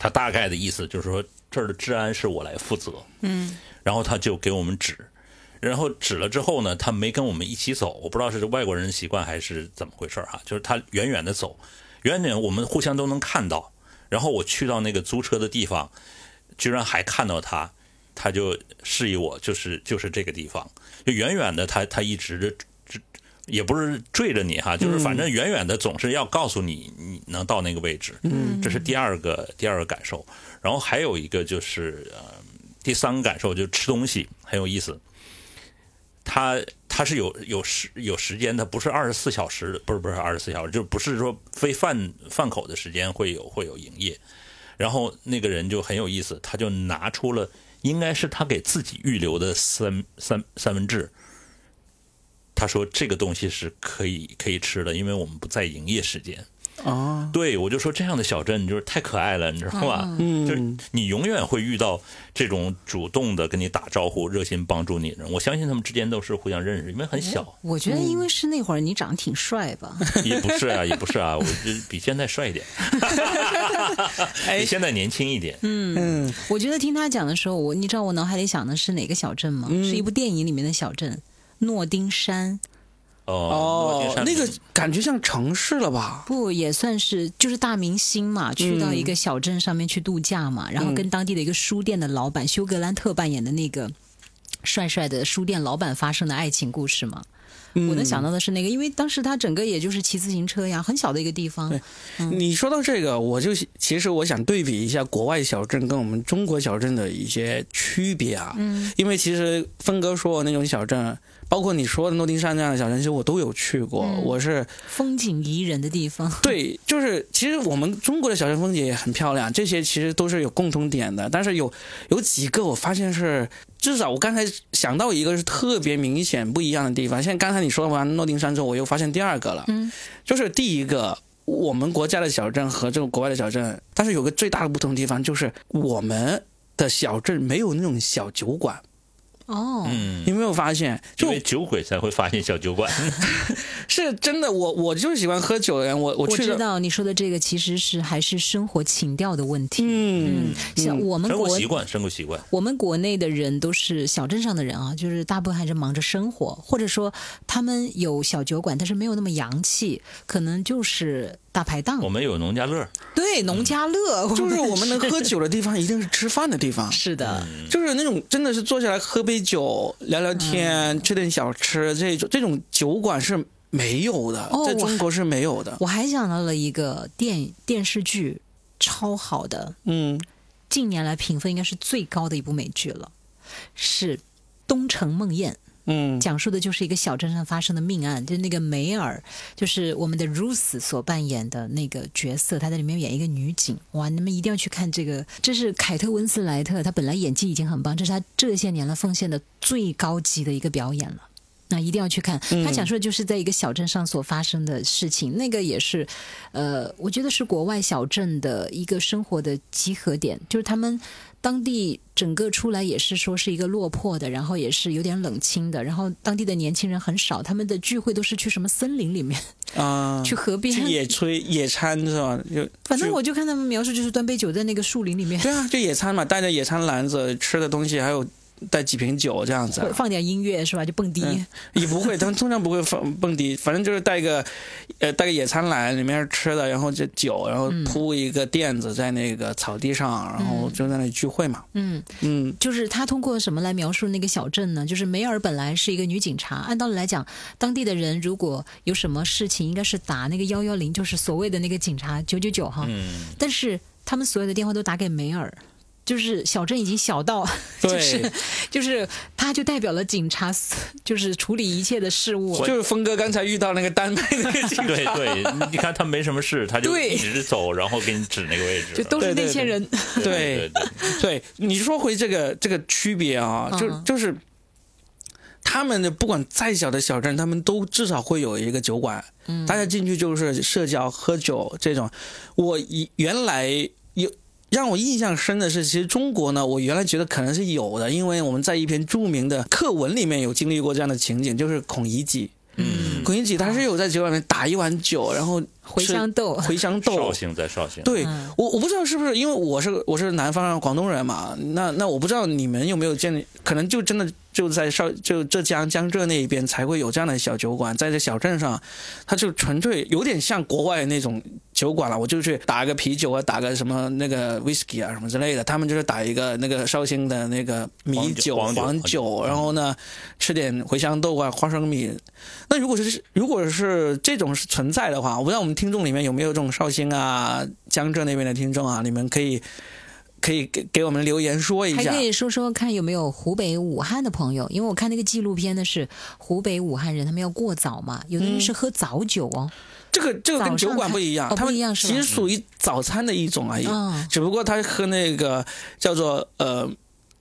他大概的意思就是说这儿的治安是我来负责。嗯，然后他就给我们指。然后指了之后呢，他没跟我们一起走，我不知道是外国人习惯还是怎么回事儿哈，就是他远远的走，远远我们互相都能看到。然后我去到那个租车的地方，居然还看到他，他就示意我就是就是这个地方，就远远的他他一直这也不是追着你哈，就是反正远远的总是要告诉你你能到那个位置，嗯，这是第二个第二个感受。然后还有一个就是呃第三个感受就是吃东西很有意思。它它是有有时有时间的，不是二十四小时，不是不是二十四小时，就不是说非饭饭口的时间会有会有营业。然后那个人就很有意思，他就拿出了应该是他给自己预留的三三三文治。他说这个东西是可以可以吃的，因为我们不在营业时间。哦，对，我就说这样的小镇就是太可爱了，你知道吧？嗯就是你永远会遇到这种主动的跟你打招呼、热心帮助你的人。我相信他们之间都是互相认识，因为很小。我觉得因为是那会儿你长得挺帅吧，也不是啊，也不是啊，我就比现在帅一点，比现在年轻一点。嗯，我觉得听他讲的时候，我你知道我脑海里想的是哪个小镇吗？是一部电影里面的小镇，诺丁山。哦哦，那个感觉像城市了吧？不也算是就是大明星嘛，去到一个小镇上面去度假嘛，然后跟当地的一个书店的老板休格兰特扮演的那个帅帅的书店老板发生的爱情故事嘛？嗯我能想到的是那个，因为当时他整个也就是骑自行车呀，很小的一个地方。对你说到这个，我就其实我想对比一下国外小镇跟我们中国小镇的一些区别啊。嗯，因为其实峰哥说的那种小镇，包括你说的诺丁山这样的小镇，其实我都有去过。嗯我是风景宜人的地方。对，就是其实我们中国的小镇风景也很漂亮，这些其实都是有共同点的。但是有有几个我发现是，至少我刚才想到一个是特别明显不一样的地方。现在刚才你说完诺丁山之后，我又发现第二个了，嗯，就是第一个。我们国家的小镇和这个国外的小镇，但是有个最大的不同地方，就是我们的小镇没有那种小酒馆。哦，嗯，你有没有发现？就因为酒鬼才会发现小酒馆。是真的，我我就是喜欢喝酒的人，我我我知，道你说的这个其实是还是生活情调的问题。嗯，像我们国生活习惯，生活习惯。我们国内的人都是小镇上的人啊，就是大部分还是忙着生活，或者说他们有小酒馆，但是没有那么洋气，可能就是大排档我。们有农家乐，对，农家乐，就是我们能喝酒的地方，一定是吃饭的地方。是的，就是那种真的是坐下来喝杯酒、聊聊天、吃点小吃，这种这种酒馆是没有的，哦在中国是没有的。我还想到了一个电电视剧，超好的，嗯，近年来评分应该是最高的一部美剧了，是《东城梦魇》。嗯讲述的就是一个小镇上发生的命案，就是那个梅尔，就是我们的 Ruth 所扮演的那个角色，她在里面演一个女警，哇，你们一定要去看这个，这是凯特温斯莱特，她本来演技已经很棒，这是她这些年来奉献的最高级的一个表演了。那一定要去看，他讲述的就是在一个小镇上所发生的事情，那个也是，呃，我觉得是国外小镇的一个生活的集合点，就是他们当地整个出来也是说是一个落魄的，然后也是有点冷清的，然后当地的年轻人很少，他们的聚会都是去什么森林里面，啊，去河边去，野炊野餐是吧？就就反正我就看他们描述，就是端杯酒在那个树林里面，对啊，就野餐嘛，带着野餐篮子，吃的东西，还有带几瓶酒这样子啊、放点音乐是吧？就蹦迪。嗯也不会，他们通常不会放蹦迪，反正就是带个，呃，带个野餐篮，里面是吃的，然后就酒，然后铺一个垫子在那个草地上，然后就在那里聚会嘛。嗯，嗯就是他通过什么来描述那个小镇呢？就是梅尔本来是一个女警察，按道理来讲，当地的人如果有什么事情，应该是打那个幺幺零，就是所谓的那个警察九九九哈。嗯，但是他们所有的电话都打给梅尔。就是小镇已经小到，就是就是，他就代表了警察，就是处理一切的事务。就是峰哥刚才遇到那个丹麦那个警察，对对，你看他没什么事，他就一直走，然后给你指那个位置，就都是那些人，对。对对对，对，你说回这个这个区别啊，就嗯就是他们的不管再小的小镇，他们都至少会有一个酒馆，嗯大家进去就是社交、喝酒这种。我以原来有让我印象深的是，其实中国呢，我原来觉得可能是有的，因为我们在一篇著名的课文里面有经历过这样的情景，就是孔乙己。嗯，孔乙己他是有在酒馆里面打一碗酒，然后茴香豆。茴香豆。绍，兴在绍兴，对、嗯。我我不知道是不是因为我是我是南方广东人嘛，那那我不知道你们有没有见，可能就真的就在绍就浙江江浙那一边才会有这样的小酒馆，在这小镇上，它就纯粹有点像国外那种酒馆了，我就去打个啤酒啊，打个什么那个 whisky 啊什么之类的，他们就是打一个那个绍兴的那个米酒黄酒黄黄酒然后呢吃点茴香豆啊花生米。那如果是如果是这种是存在的话，我不知道我们听众里面有没有这种绍兴啊江浙那边的听众啊，你们可以可以给给我们留言说一下还可。以说说看有没有湖北武汉的朋友，因为我看那个纪录片的是湖北武汉人，他们要过早嘛，有的人是喝早酒哦。这个这个跟酒馆不一样，他们一样其实属于早餐的一种而已，嗯只不过他喝那个叫做呃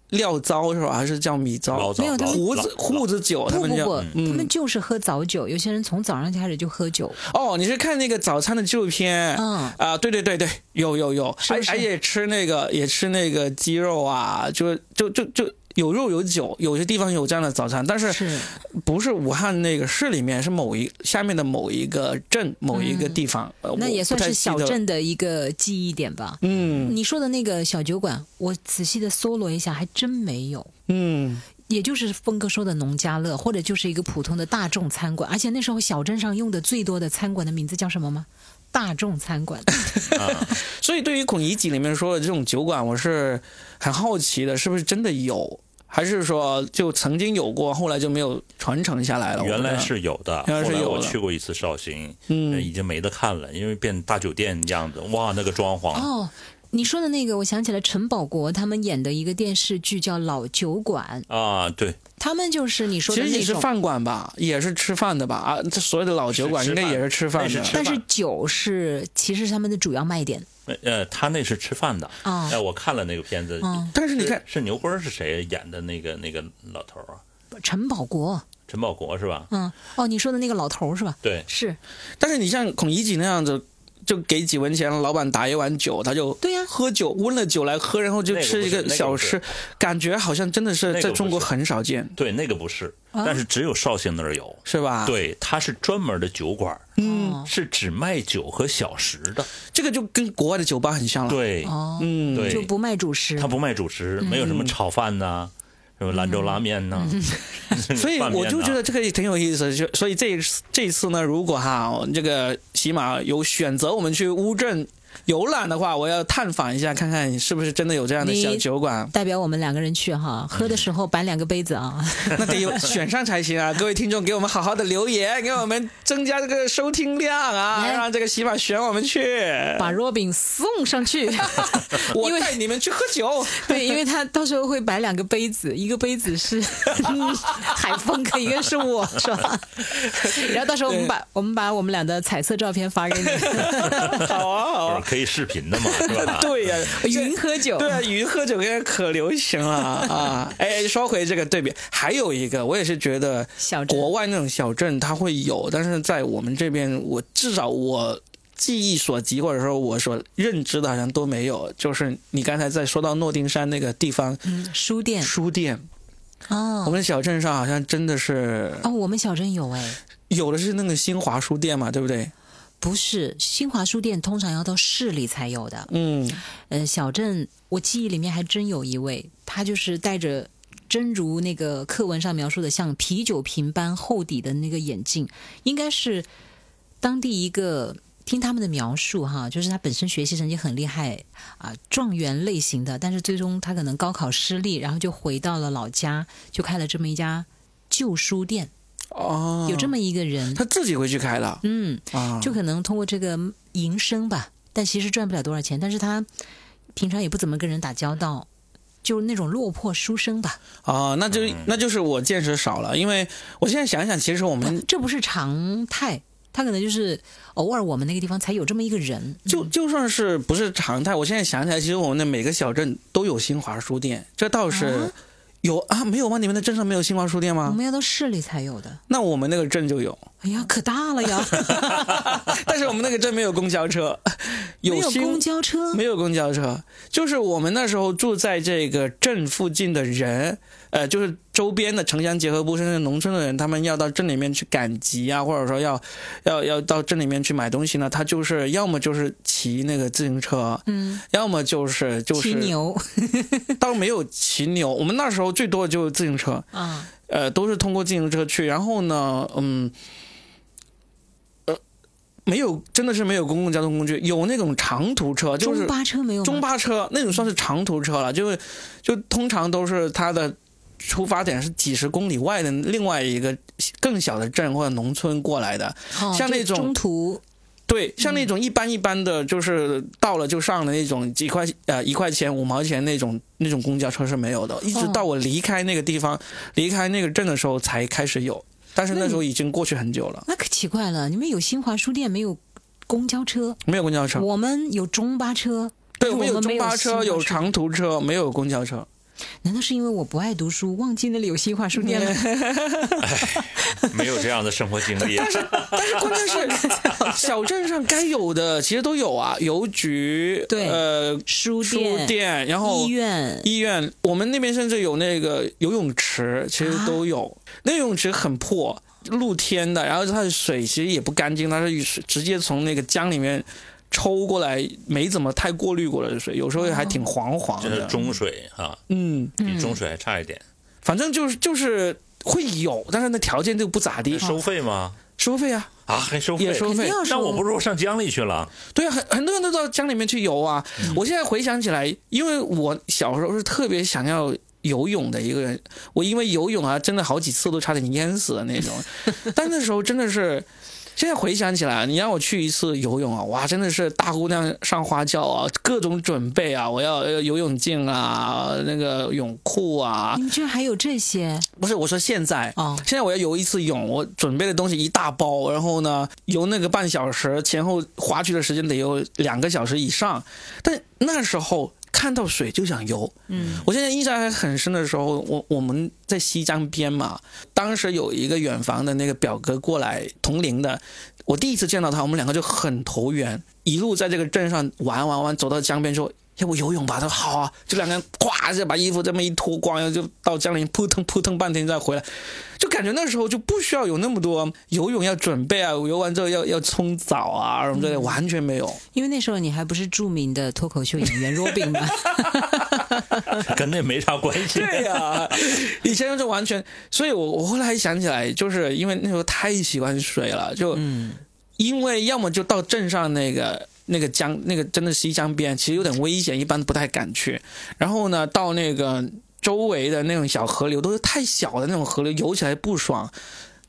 料糟是吧？还是叫米糟没有他们胡子胡子酒，他们叫不不不，嗯他们就是喝早酒，有些人从早上就开始就喝酒。哦，你是看那个早餐的纪录片？嗯啊，对对对对，有有有，而且吃那个也吃那个鸡肉啊，就就就就有肉有酒，有些地方有这样的早餐，但是是，不是武汉那个市里面，是某一下面的某一个镇某一个地方，呃那也算是小镇的一个记忆点吧。嗯你说的那个小酒馆，我仔细的搜罗一下，还真没有。嗯，也就是峰哥说的农家乐，或者就是一个普通的大众餐馆，而且那时候小镇上用的最多的餐馆的名字叫什么吗？大众餐馆。啊，所以对于孔乙己里面说的这种酒馆，我是很好奇的，是不是真的有？还是说就曾经有过，后来就没有传承下来了？原来是有的，原来是后来我有去过一次绍兴，呃嗯已经没得看了，因为变大酒店样子，哇，那个装潢，哦，你说的那个，我想起来陈宝国他们演的一个电视剧叫《老酒馆》，啊，对，他们就是你说其实也的那种。是饭馆吧，也是吃饭的吧？啊，这所谓的老酒馆应该也是吃饭的。但是酒是其实是他们的主要卖点呃，他那是吃饭的，啊哎，我看了那个片子，嗯。但是你看，是牛辉是谁演的那个那个老头啊？陈宝国，陈宝国是吧？嗯，哦，你说的那个老头是吧？对，是，但是你像孔乙己那样子，就给几文钱，老板打一碗酒，他就对呀。喝酒温了酒来喝，然后就吃一个小吃，感觉好像真的是在中国很少见，对，那个不是，啊但是只有绍兴那儿有。是吧？，对，它是专门的酒馆，嗯，是只卖酒和小食的。这个就跟国外的酒吧很像了。，对，哦，嗯，对。就不卖主食。他，不卖主食，没有什么炒饭呐，什么兰州拉面呐，所以我就觉得这个也挺有意思的。就所以这一次这一次呢，如果哈这个起码有选择我们去乌镇游览的话，我要探访一下，看看是不是真的有这样的小酒馆。代表我们两个人去哈，喝的时候摆两个杯子啊，那得有选上才行啊！各位听众，给我们好好的留言，给我们增加这个收听量啊，来让这个喜马选我们去。把 Robin 送上去。我 因为带你们去喝酒。对，因为他到时候会摆两个杯子，一个杯子是嗯海峰哥，一个是我，是吧？然后到时候我们把我们把我们俩的彩色照片发给你，好啊，好啊。可以视频的嘛，是吧？对呀、云喝酒。对啊，云喝酒现在可流行了啊！哎，说回这个对比，还有一个，我也是觉得小镇国外那种小镇它会有，但是在我们这边，我至少我记忆所及，或者说我所认知的，好像都没有。就是你刚才在说到诺丁山那个地方，嗯，书店书店，哦我哦们小镇上好像真的是哦，我们小镇有哎，有的是那个新华书店嘛，对不对？不是新华书店，通常要到市里才有的。嗯，呃，小镇我记忆里面还真有一位，他就是戴着。真如那个课文上描述的，像啤酒瓶般厚底的那个眼镜，应该是当地一个听他们的描述哈，就是他本身学习成绩很厉害啊，状元类型的，但是最终他可能高考失利，然后就回到了老家，就开了这么一家旧书店，哦，有这么一个人，他自己回去开了嗯，啊，就可能通过这个营生吧，但其实赚不了多少钱，但是他平常也不怎么跟人打交道，就是那种落魄书生吧。啊，那就那就是我见识少了，因为我现在想想，其实我们这不是常态，他可能就是偶尔我们那个地方才有这么一个人。就就算是不是常态，我现在想起来，其实我们的每个小镇都有新华书店，这倒是啊有啊，没有吗？你们的镇上没有新华书店吗我？们要到市里才有的。那我们那个镇就有，哎呀，可大了呀！但是我们那个镇没有公交车，没有新公交车，没有公交车，就是我们那时候住在这个镇附近的人，呃，就是周边的城乡结合部甚至农村的人，他们要到镇里面去赶集啊，或者说要要要到镇里面去买东西呢，他就是要么就是骑那个自行车，嗯，要么就是就是骑牛。倒没有骑牛，我们那时候最多的就是自行车，啊，呃，都是通过自行车去。然后呢，嗯，呃，没有，真的是没有公共交通工具，有那种长途车，就是中巴车没有？中巴车那种算是长途车了，就是就通常都是它的出发点是几十公里外的另外一个更小的镇或者农村过来的。哦像那种中途。对，像那种一般一般的，就是到了就上的那种几块呃一块钱五毛钱那种那种公交车是没有的，一直到我离开那个地方、离开那个镇的时候才开始有，但是那时候已经过去很久了，那可奇怪了，你们有新华书店没有公交车？没有公交车。我们有中巴车。对，我们有中巴车，有长途车，没有公交车。难道是因为我不爱读书，忘记那里有新华书店了？没有这样的生活经历。但是但是关键是 小镇上该有的其实都有啊，邮局，对呃，书书店、然后医院，医院，我们那边甚至有那个游泳池，其实都有。那游泳池很破，露天的，然后它的水其实也不干净，它是水直接从那个江里面抽过来，没怎么太过滤过的水，有时候还挺黄黄的。这是中水啊，嗯，比中水还差一点。反正就是就是会有，但是那条件就不咋地，收费吗？收费啊，啊，还收费？也收费那我不是上江里去了？对啊，很很多人都到江里面去游啊。我现在回想起来，因为我小时候是特别想要游泳的一个人，我因为游泳啊，真的好几次都差点淹死的那种。但那时候真的是，现在回想起来，你让我去一次游泳啊，哇，真的是大姑娘上花轿啊，各种准备啊，我要游泳镜啊，那个泳裤啊你，们居然还有这些不是我说现在。哦，现在我要游一次泳，我准备的东西一大包，然后呢，游那个半小时，前后划去的时间得有两个小时以上。但那时候看到水就想游，嗯，我现在印象还很深的时候，我我们在西江边嘛，当时有一个远房的那个表哥过来同龄的，我第一次见到他，我们两个就很投缘，一路在这个镇上玩玩玩，走到江边之后。要不游泳吧？他说好啊，就两个人咵就把衣服这么一脱光，然后就到江里扑腾扑腾半天再回来，就感觉那时候就不需要有那么多游泳要准备啊，游完之后要要冲澡啊什么之类，完全没有。因为那时候你还不是著名的脱口秀演员 Robin 嘛，跟那没啥关系。对呀、以前就完全，所以我我后来想起来，就是因为那时候太喜欢水了，就嗯因为要么就到镇上那个那个江，那个真的西江边，其实有点危险，一般不太敢去。然后呢，到那个周围的那种小河流，都是太小的那种河流，游起来不爽。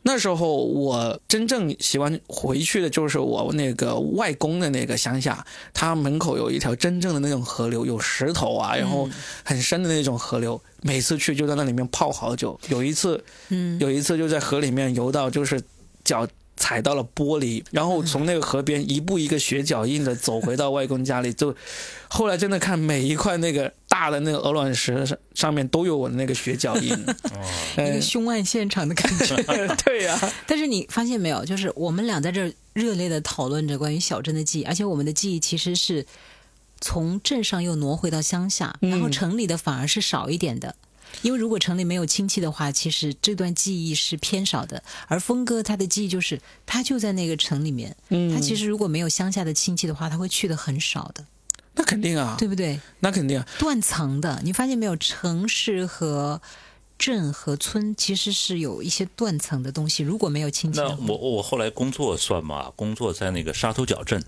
那时候我真正喜欢回去的就是我那个外公的那个乡下，他门口有一条真正的那种河流，有石头啊，然后很深的那种河流，每次去就在那里面泡好久。有一次，嗯，有一次就在河里面游到，就是脚踩到了玻璃，然后从那个河边一步一个血脚印的走回到外公家里，就后来真的看每一块那个大的那个鹅卵石上上面都有我的那个血脚印。哦，一哎个凶案现场的感觉。对呀、但是你发现没有，就是我们俩在这热烈的讨论着关于小镇的记忆，而且我们的记忆其实是从镇上又挪回到乡下，嗯然后城里的反而是少一点的。因为如果城里没有亲戚的话，其实这段记忆是偏少的。而峰哥他的记忆就是他就在那个城里面，嗯，他其实如果没有乡下的亲戚的话，他会去的很少的，那肯定啊，对不对？那肯定啊，断层的，你发现没有？城市和镇和村其实是有一些断层的东西。如果没有亲戚那，我我后来工作算嘛？工作在那个沙头角镇，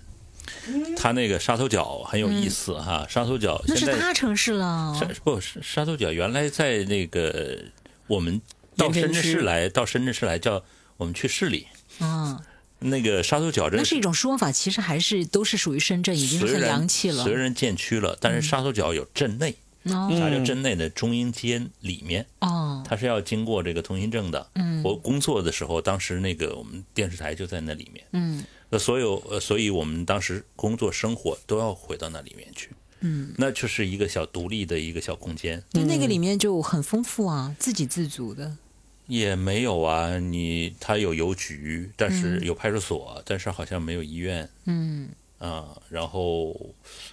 他那个沙头角很有意思哈。沙头角那是大城市了。沙不是沙头角，原来在那个我们到深圳市来，到深圳市来叫我们去市里。嗯，那个沙头角这那是一种说法，其实还是都是属于深圳，已经是很洋气了。虽然建区了，但是沙头角有镇内，哦啥叫镇内的中英街里面，哦，它是要经过这个通行证的。嗯我工作的时候，当时那个我们电视台就在那里面，嗯那所有呃，所以我们当时工作生活都要回到那里面去，嗯，那就是一个小独立的一个小空间，对，那个里面就很丰富啊，自给自足的。也没有啊，你它有邮局，但是嗯。有派出所，但是好像没有医院嗯，啊、然后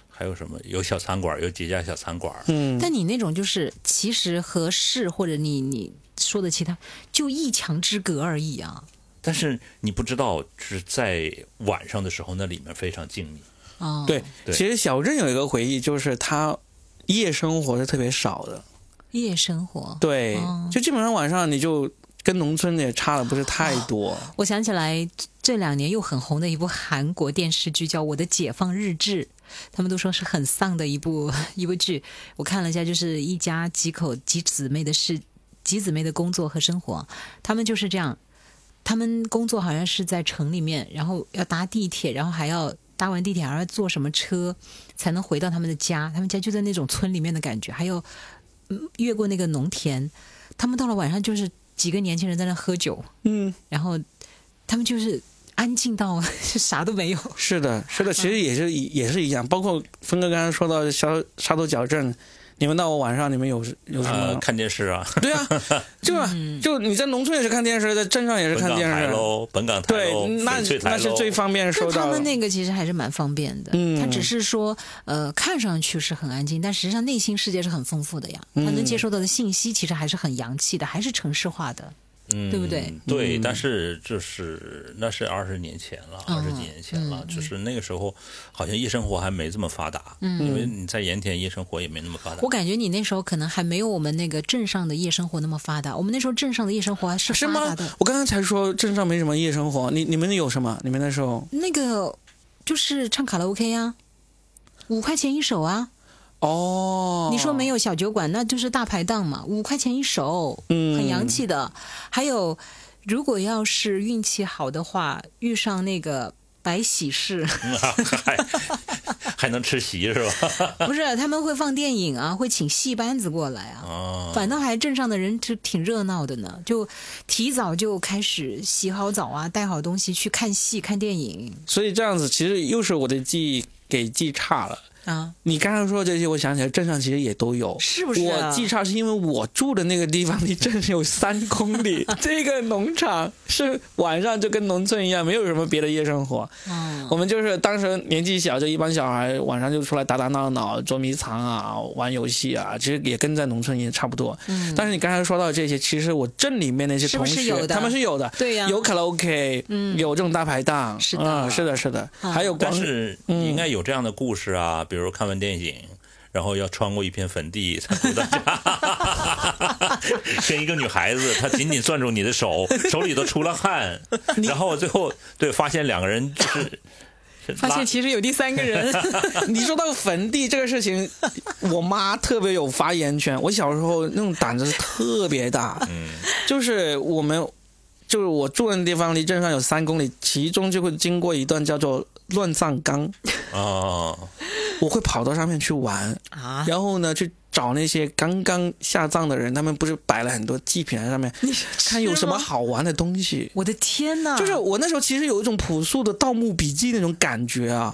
还有什么？有小餐馆，有几家小餐馆，嗯，但你那种就是其实和市或者你你说的其他，就一墙之隔而已啊。但是你不知道是在晚上的时候，那里面非常静谧。哦，对，对其实小镇有一个回忆，就是他夜生活是特别少的，夜生活。对，哦就基本上晚上你就跟农村也差的不是太多。我想起来这两年又很红的一部韩国电视剧，叫《我的解放日志》，他们都说是很丧的一部 一部剧。我看了一下，就是一家几口几姊妹的事，几姊妹的工作和生活，他们就是这样。他们工作好像是在城里面，然后要搭地铁，然后还要搭完地铁还要坐什么车才能回到他们的家？他们家就在那种村里面的感觉，还有嗯越过那个农田。他们到了晚上就是几个年轻人在那喝酒，嗯，然后他们就是安静到 啥都没有。是的，是的，其实也是一也是一样。包括峰哥刚才说到沙沙头角镇，你们到晚上你们有有什呃，么？看电视啊，对啊，就啊就你在农村也是看电视，在镇上也是看电视。喽，本港台对喽，，那那是最方便但收到的他们。那个其实还是蛮方便的，嗯他只是说，呃，看上去是很安静，但实际上内心世界是很丰富的呀。他能接收到的信息其实还是很洋气的，还是城市化的。嗯，对不对？对，嗯但是就是那是二十年前了，嗯二十几年前了，嗯就是那个时候好像夜生活还没这么发达，嗯因为你在盐田夜生活也没那么发达我。感觉你那时候可能还没有我们那个镇上的夜生活那么发达。我们那时候镇上的夜生活还是是吗发达的。？我刚刚才说镇上没什么夜生活，你你们有什么？你们那时候那个就是唱卡拉 OK 呀、五块钱一首啊。哦，你说没有小酒馆，那就是大排档嘛，五块钱一手，嗯很洋气的。还有，如果要是运气好的话，遇上那个白喜事，还 还能吃席是吧？不是他们会放电影啊，会请戏班子过来啊。哦，反倒还镇上的人就挺热闹的呢，就提早就开始洗好澡啊，带好东西去看戏、看电影所以这样子其实又是我的记忆给记差了。啊，你刚才说的这些，我想起来镇上其实也都有。是不是啊？我记差是因为我住的那个地方离镇有三公里，这个农场是晚上就跟农村一样，没有什么别的夜生活。嗯，我们就是当时年纪小，就一帮小孩晚上就出来打打闹闹、捉迷藏啊、玩游戏啊，其实也跟在农村也差不多。嗯。但是你刚才说到这些，其实我镇里面那些同学，是有的？他们是有的，对呀。有卡拉 OK，嗯。有这种大排档，是的。嗯是的，是的，啊还有光但是应该有这样的故事啊，比如看完电影。然后要穿过一片坟地才回到家，跟一个女孩子，她紧紧攥住你的手，手里都出了汗，然后最后对发现两个人就是 发现其实有第三个人，你说到坟地这个事情，我妈特别有发言权。我小时候那种胆子是特别大，嗯就是我们就是我住的地方离镇上有三公里，其中就会经过一段叫做乱葬岗，啊，我会跑到上面去玩，啊，然后呢去找那些刚刚下葬的人，他们不是摆了很多祭品在上面，看有什么好玩的东西。我的天哪！就是我那时候其实有一种朴素的《盗墓笔记》那种感觉啊，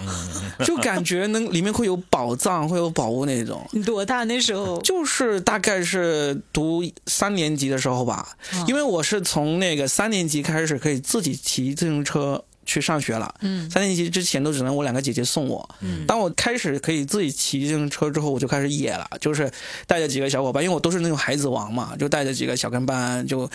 就感觉能里面会有宝藏，会有宝物那种。你多大那时候？就是大概是读三年级的时候吧，嗯因为我是从那个三年级开始可以自己骑自行车去上学了。嗯三年级之前都只能我两个姐姐送我。嗯当我开始可以自己骑自行车之后，我就开始野了，就是带着几个小伙伴，因为我都是那种孩子王嘛，就带着几个小跟班，就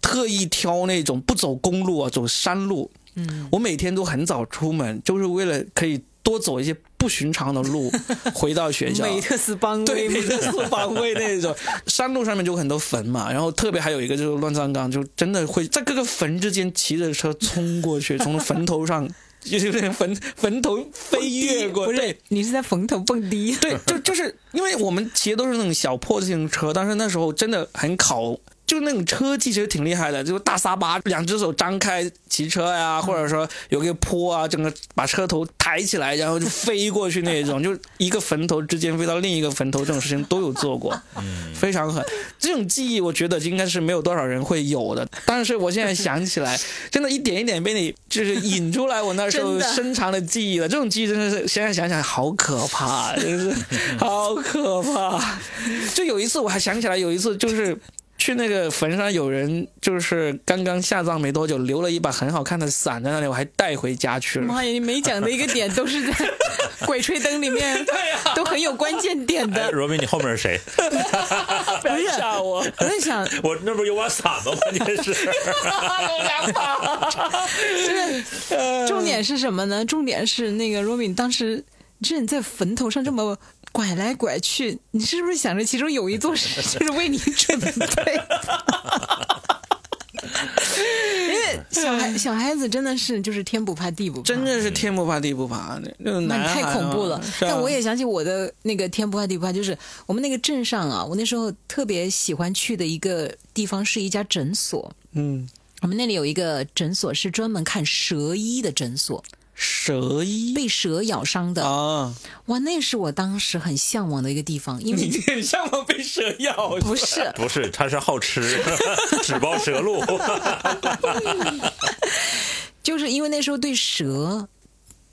特意挑那种不走公路啊，走山路。嗯，我每天都很早出门，就是为了可以多走一些不寻常的路，回到学校。美特斯邦对，威美特斯邦威那种 山路上面就很多坟嘛，然后特别还有一个就是乱葬岗，就真的会在各个坟之间骑着车冲过去，从坟头上就是那个坟坟头飞跃过，不对是，你是在坟头蹦迪？对，就就是因为我们骑的都是那种小破自行车，但是那时候真的很考。就那种车技其实挺厉害的，就是大撒把，两只手张开骑车呀，或者说有个坡啊，整个把车头抬起来，然后就飞过去那种，就一个坟头之间飞到另一个坟头，这种事情都有做过，非常狠。这种记忆我觉得应该是没有多少人会有的，但是我现在想起来，真的一点一点被你就是引出来我那时候 深藏的记忆了。这种记忆真的是现在想想好可怕，真是好可怕。就有一次我还想起来，有一次就是。去那个坟上，有人就是刚刚下葬没多久，留了一把很好看的伞在那里，我还带回家去了。妈呀，你每讲的一个点都是在 《鬼吹灯》里面，对呀都很有关键点哎，的。罗宾，你后面是谁？不要吓我，我在想，我那不是有把伞吗？关键是，有两把。重点是什么呢？重点是那个 Robin 当时，就是你在坟头上这么拐来拐去，你是不是想着其中有一座是就 是为你准备的？因为小孩小孩子真的是就是天不怕地不怕，真的是天不怕地不怕，那那太恐怖了。但我也想起我的那个天不怕地不怕，就是我们那个镇上啊，我那时候特别喜欢去的一个地方是一家诊所。嗯，我们那里有一个诊所是专门看蛇医的诊所，蛇医被蛇咬伤的。啊，哇，那是我当时很向往的一个地方，因为你很向往？被蛇咬？不是 不是，他是好吃，纸包蛇路。就是因为那时候对蛇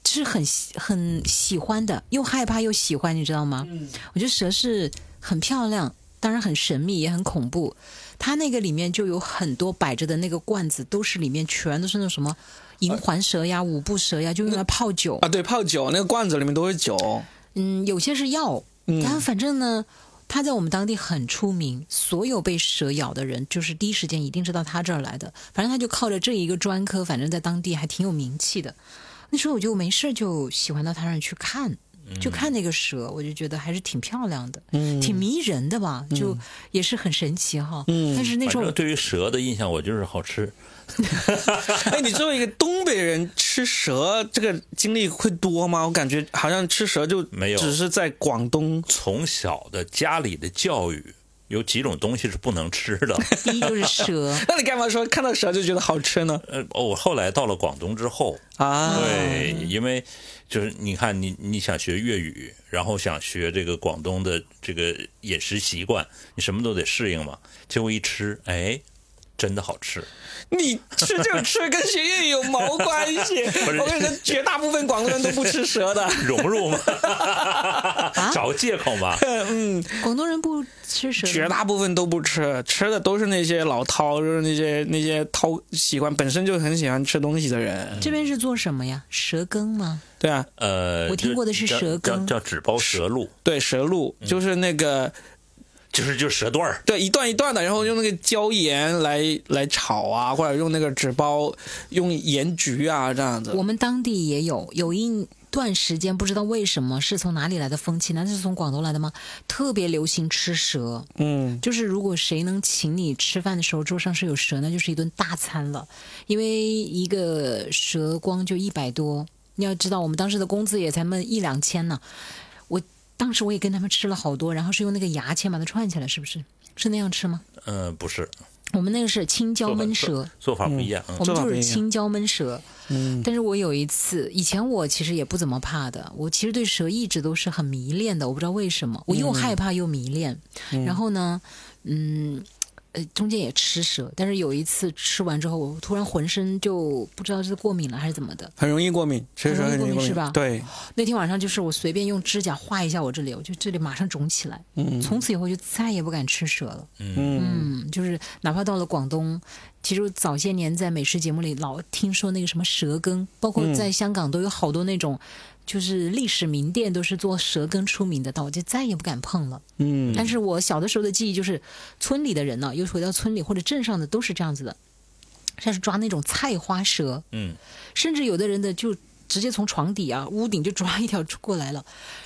是很很喜欢的，又害怕又喜欢，你知道吗？嗯我觉得蛇是很漂亮，当然很神秘，也很恐怖。它那个里面就有很多摆着的那个罐子，都是里面全都是那种什么银环蛇呀、五步蛇呀，就用来泡酒。啊，对，泡酒那个罐子里面都是酒。嗯，有些是药，嗯但反正呢，他在我们当地很出名，所有被蛇咬的人，就是第一时间一定是到他这儿来的。反正他就靠着这一个专科，反正在当地还挺有名气的。那时候我就没事就喜欢到他那儿去看，就看那个蛇，我就觉得还是挺漂亮的，嗯挺迷人的吧，就也是很神奇哈。嗯但是那时候对于蛇的印象，我就是好吃。哎，你作为一个东北人，吃蛇这个经历会多吗？我感觉好像吃蛇就没有只是在广东。从小的家里的教育，有几种东西是不能吃的。第一就是蛇，那你干嘛说看到蛇就觉得好吃呢？呃，我后来到了广东之后，啊，对，因为就是你看你你想学粤语，然后想学这个广东的这个饮食习惯，你什么都得适应嘛。结果一吃，哎，真的好吃。你吃就吃，跟学粤语有毛关系？我跟你说，绝大部分广东人都不吃蛇的。融入嘛，找借口嘛。广东人不吃蛇，绝大部分都不吃，吃的都是那些老饕，就是那些那些饕喜欢本身就很喜欢吃东西的人。这边是做什么呀？蛇羹吗？对啊，呃，我听过的是蛇羹叫叫纸包蛇露，对，蛇露就是那个就是就是蛇段儿。对一段一段的，然后用那个椒盐来来炒啊，或者用那个纸包用盐焗啊这样子。我们当地也有，有一段时间不知道为什么是从哪里来的风气，难道是从广东来的吗？特别流行吃蛇，嗯，就是如果谁能请你吃饭的时候桌上是有蛇，那就是一顿大餐了，因为一个蛇光就一百多，你要知道我们当时的工资也才那么一两千呢。我当时我也跟他们吃了好多，然后是用那个牙签把它串起来，是不是？是那样吃吗？嗯、不是，我们那个是青椒焖蛇，做法不一样。嗯我们就是青椒焖蛇。嗯，但是我有一次，以前我其实也不怎么怕的，我其实对蛇一直都是很迷恋的，我不知道为什么，我又害怕又迷恋。然后呢，嗯。呃，中间也吃蛇，但是有一次吃完之后，我突然浑身就不知道是过敏了还是怎么的。很容易过敏，吃蛇很容易过过敏是吧对，那天晚上就是我随便用指甲画一下我这里，我就这里马上肿起来。嗯从此以后就再也不敢吃蛇了。嗯嗯，就是哪怕到了广东，其实早些年在美食节目里老听说那个什么蛇羹，包括在香港都有好多那种，就是历史名店都是做蛇羹出名的，但我就再也不敢碰了。嗯，但是我小的时候的记忆就是，村里的人呢，又回到村里或者镇上的都是这样子的，像是抓那种菜花蛇，嗯，甚至有的人的就直接从床底啊、屋顶就抓一条过来了，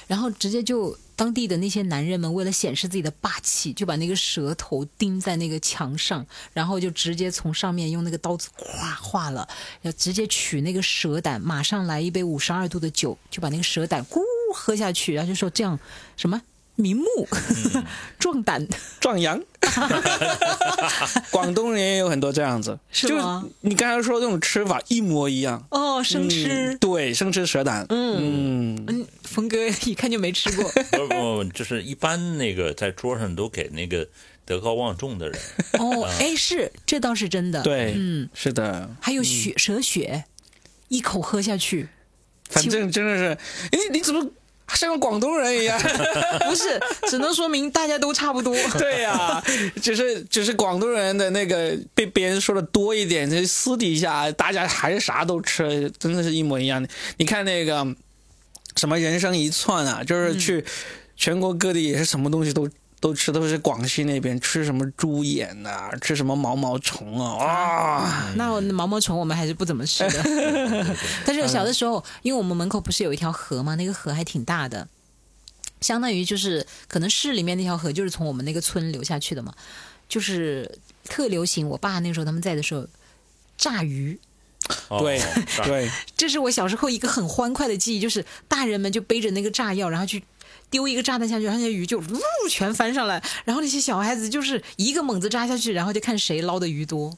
然后直接就当地的那些男人们为了显示自己的霸气，就把那个蛇头钉在那个墙上，然后就直接从上面用那个刀子咵划了，要直接取那个蛇胆，马上来一杯五十二度的酒，就把那个蛇胆咕喝下去，然后就说这样什么。明目 壮胆，壮阳。广东人也有很多这样子，就是吗你刚才说的那种吃法一模一样，哦，生嗯吃。对，生吃蛇胆，嗯。嗯，嗯，峰哥一看就没吃过。不不不，就是一般那个在桌上都给那个德高望重的人。哦，哎，是，这倒是真的。对，嗯，是的，还有血蛇血，一口喝下去，反正真的是，哎你怎么像个广东人一样？不是，只能说明大家都差不多。对呀、只是只是广东人的那个被别人说的多一点，这私底下大家还是啥都吃，真的是一模一样的。你看那个什么人生一串啊，就是去全国各地也是什么东西都。都吃，都是广西那边吃什么猪眼呐、吃什么毛毛虫啊，哇！那毛毛虫我们还是不怎么吃的。但是小的时候，因为我们门口不是有一条河吗？那个河还挺大的，相当于就是可能市里面那条河就是从我们那个村流下去的嘛，就是特流行。我爸那时候他们在的时候，炸鱼。哦对炸对，这是我小时候一个很欢快的记忆，就是大人们就背着那个炸药，然后去丢一个炸弹下去，然后那些鱼就呜全翻上来，然后那些小孩子就是一个猛子扎下去，然后就看谁捞的鱼多。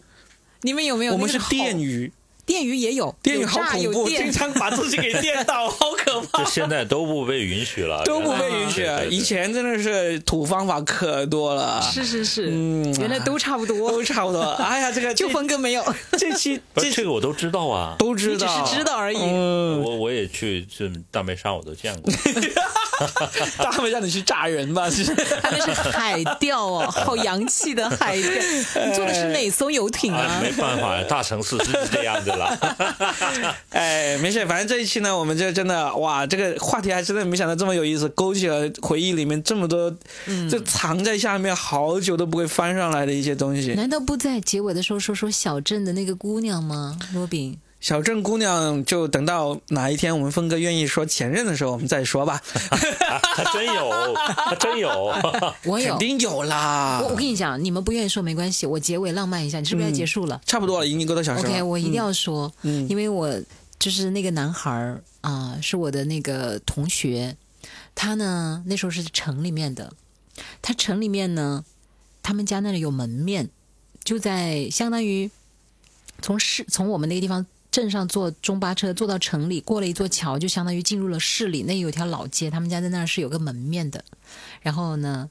你们有没有？我们是电鱼，电鱼也有，电鱼好恐怖，有电。经常把自己给电到，好可怕。这。现在都不被允许了，都不被允许以前真的是土方法可多了，是是是，嗯原来都差不多。都，差不多。哎呀，这个就这峰哥没有，这期这这个我都知道啊，都知道。只，是知道而已。嗯，我我也去这大梅沙我都见过，大会让你去炸人吧？是他那是海钓哦，好洋气的海钓。你坐的是哪艘游艇啊，啊？没办法，大城市是这样子啦。哎，没事，反正这一期呢，我们就真的哇，这个话题还真的没想到这么有意思，勾起了回忆里面这么多，就藏在下面好久都不会翻上来的一些东西。难道不在结尾的时候说说小镇的那个姑娘吗？罗宾，小镇姑娘就等到哪一天我们峰哥愿意说前任的时候，我们再说吧。他真有，他真有。我有肯，定有啦我，我跟你讲，你们不愿意说没关系，我结尾浪漫一下，你是不是要结束了、差不多了，已经一个多小时了。o k 我一定要说，嗯因为我就是那个男孩儿啊、是我的那个同学，他呢那时候是城里面的，他城里面呢，他们家那里有门面，就在相当于从市从我们那个地方。镇上坐中巴车坐到城里，过了一座桥，就相当于进入了市里。那有条老街，他们家在那儿是有个门面的。然后呢，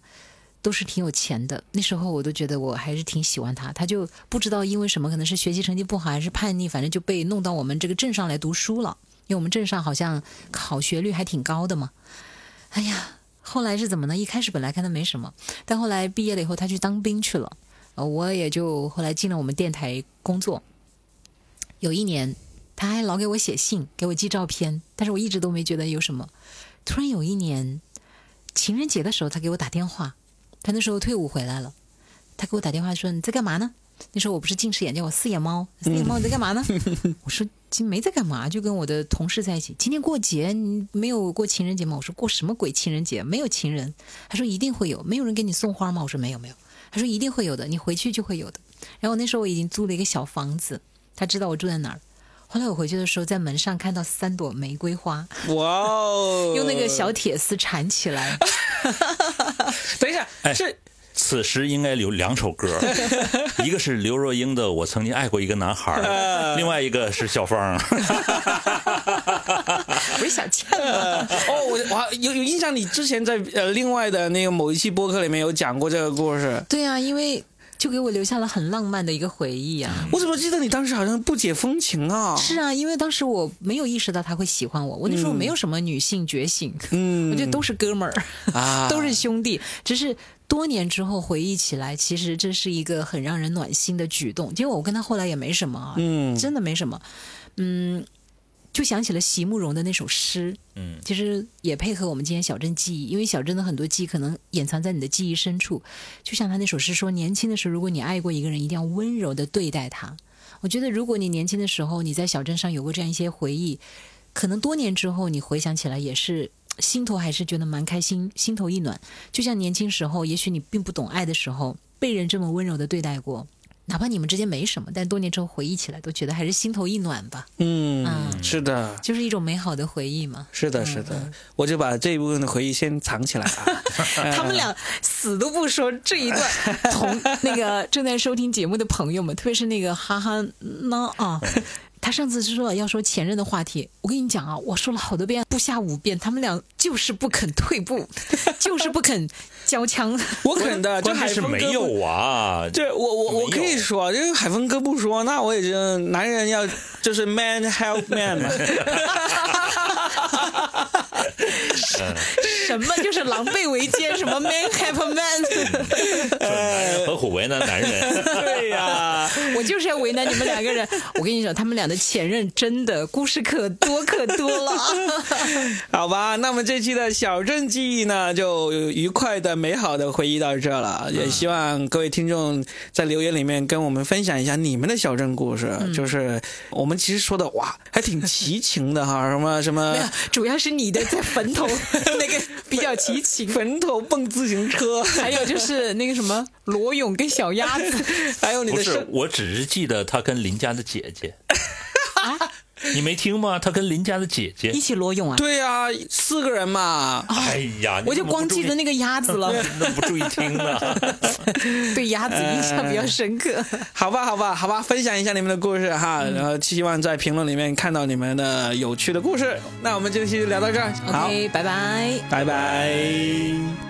都是挺有钱的。那时候我都觉得我还是挺喜欢他，他就不知道因为什么，可能是学习成绩不好还是叛逆，反正就被弄到我们这个镇上来读书了。因为我们镇上好像考学率还挺高的嘛。哎呀，后来是怎么呢？一开始本来看他没什么，但后来毕业了以后，他去当兵去了。呃，我也就后来进了我们电台工作。有一年，他还老给我写信，给我寄照片，但是我一直都没觉得有什么。突然有一年，情人节的时候，他给我打电话，他那时候退伍回来了，他给我打电话说你在干嘛呢？那时候我不是近视眼，叫我四眼猫，四眼猫你在干嘛呢？我说今没在干嘛，就跟我的同事在一起。今天过节，你没有过情人节吗？我说过什么鬼情人节？没有情人。他说一定会有，没有人给你送花吗？我说没有没有。他说一定会有的，你回去就会有的。然后那时候我已经租了一个小房子，他知道我住在哪儿。后来我回去的时候，在门上看到三朵玫瑰花，哇哦，用那个小铁丝缠起来。等一下，哎是此时应该有两首歌，一个是刘若英的《我曾经爱过一个男孩》，另外一个是小芳。不是小倩吗？哦，我我还有有印象，你之前在呃另外的那个某一期播客里面有讲过这个故事。对啊，因为就给我留下了很浪漫的一个回忆啊。我怎么记得你当时好像不解风情啊？是啊，因为当时我没有意识到他会喜欢我，我那时候没有什么女性觉醒，嗯 我觉得都是哥们儿，啊，都是兄弟。只是多年之后回忆起来，其实这是一个很让人暖心的举动。结果我跟他后来也没什么啊，嗯真的没什么。嗯，就想起了席慕容的那首诗，嗯，其实也配合我们今天小镇记忆，因为小镇的很多记忆可能掩藏在你的记忆深处。就像他那首诗说，年轻的时候，如果你爱过一个人，一定要温柔的对待他。我觉得，如果你年轻的时候你在小镇上有过这样一些回忆，可能多年之后你回想起来也是心头还是觉得蛮开心，心头一暖。就像年轻时候，也许你并不懂爱的时候，被人这么温柔的对待过，哪怕你们之间没什么，但多年之后回忆起来，都觉得还是心头一暖吧，嗯，嗯是的，就是一种美好的回忆嘛。是的，是的，我就把这一部分的回忆先藏起来啊。他们俩死都不说这一段。同 那个正在收听节目的朋友们，特别是那个哈哈呢啊。他上次是说要说前任的话题，我跟你讲啊，我说了好多遍，不下五遍，他们俩就是不肯退步，就是不肯交枪。我肯的，就关键是没有啊，这我我我可以说，因为海峰哥不说，那我也就男人要就是 man help man 嘛。什么就是狼狈为奸，什么 man have man，男人何苦为难男人？对呀、我就是要为难你们两个人。我跟你讲，他们俩的前任真的故事可多可多了。好吧，那么这期的小镇记忆呢，就愉快的、美好的回忆到这了。也希望各位听众在留言里面跟我们分享一下你们的小镇故事。就是我们其实说的哇，还挺齐情的哈，什么什么，主要是你的在坟头 那个比较齐秦。坟头蹦自行车，还有就是那个什么罗勇跟小鸭子，还有你不是，我只是记得他跟林家的姐姐。你没听吗？他跟邻家的姐姐一。起裸泳啊！对呀、四个人嘛。哎呀，我就光记得那个，鸭子了，那不注意听呢。对鸭子印象比较深刻。好吧，好吧，好吧，分享一下你们的故事哈，然后希望在评论里面看到你们的有趣的故事。那我们这期就聊到这儿，好，OK，拜拜。拜拜。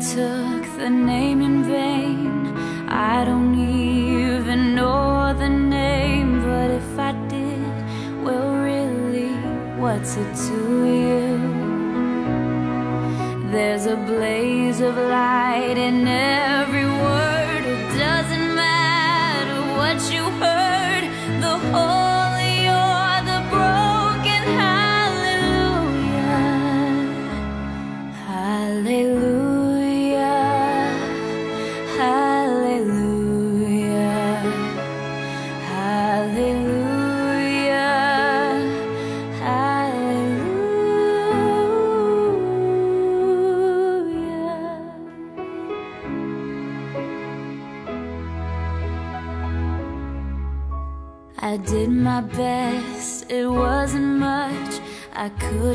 took the name in vain. I don't even know the name, but if I did, well, really, what's it to you? There's a blaze of light in every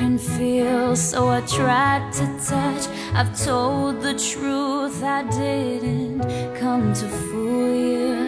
couldn't feel, so I tried to touch. I've told the truth, I didn't come to fool you.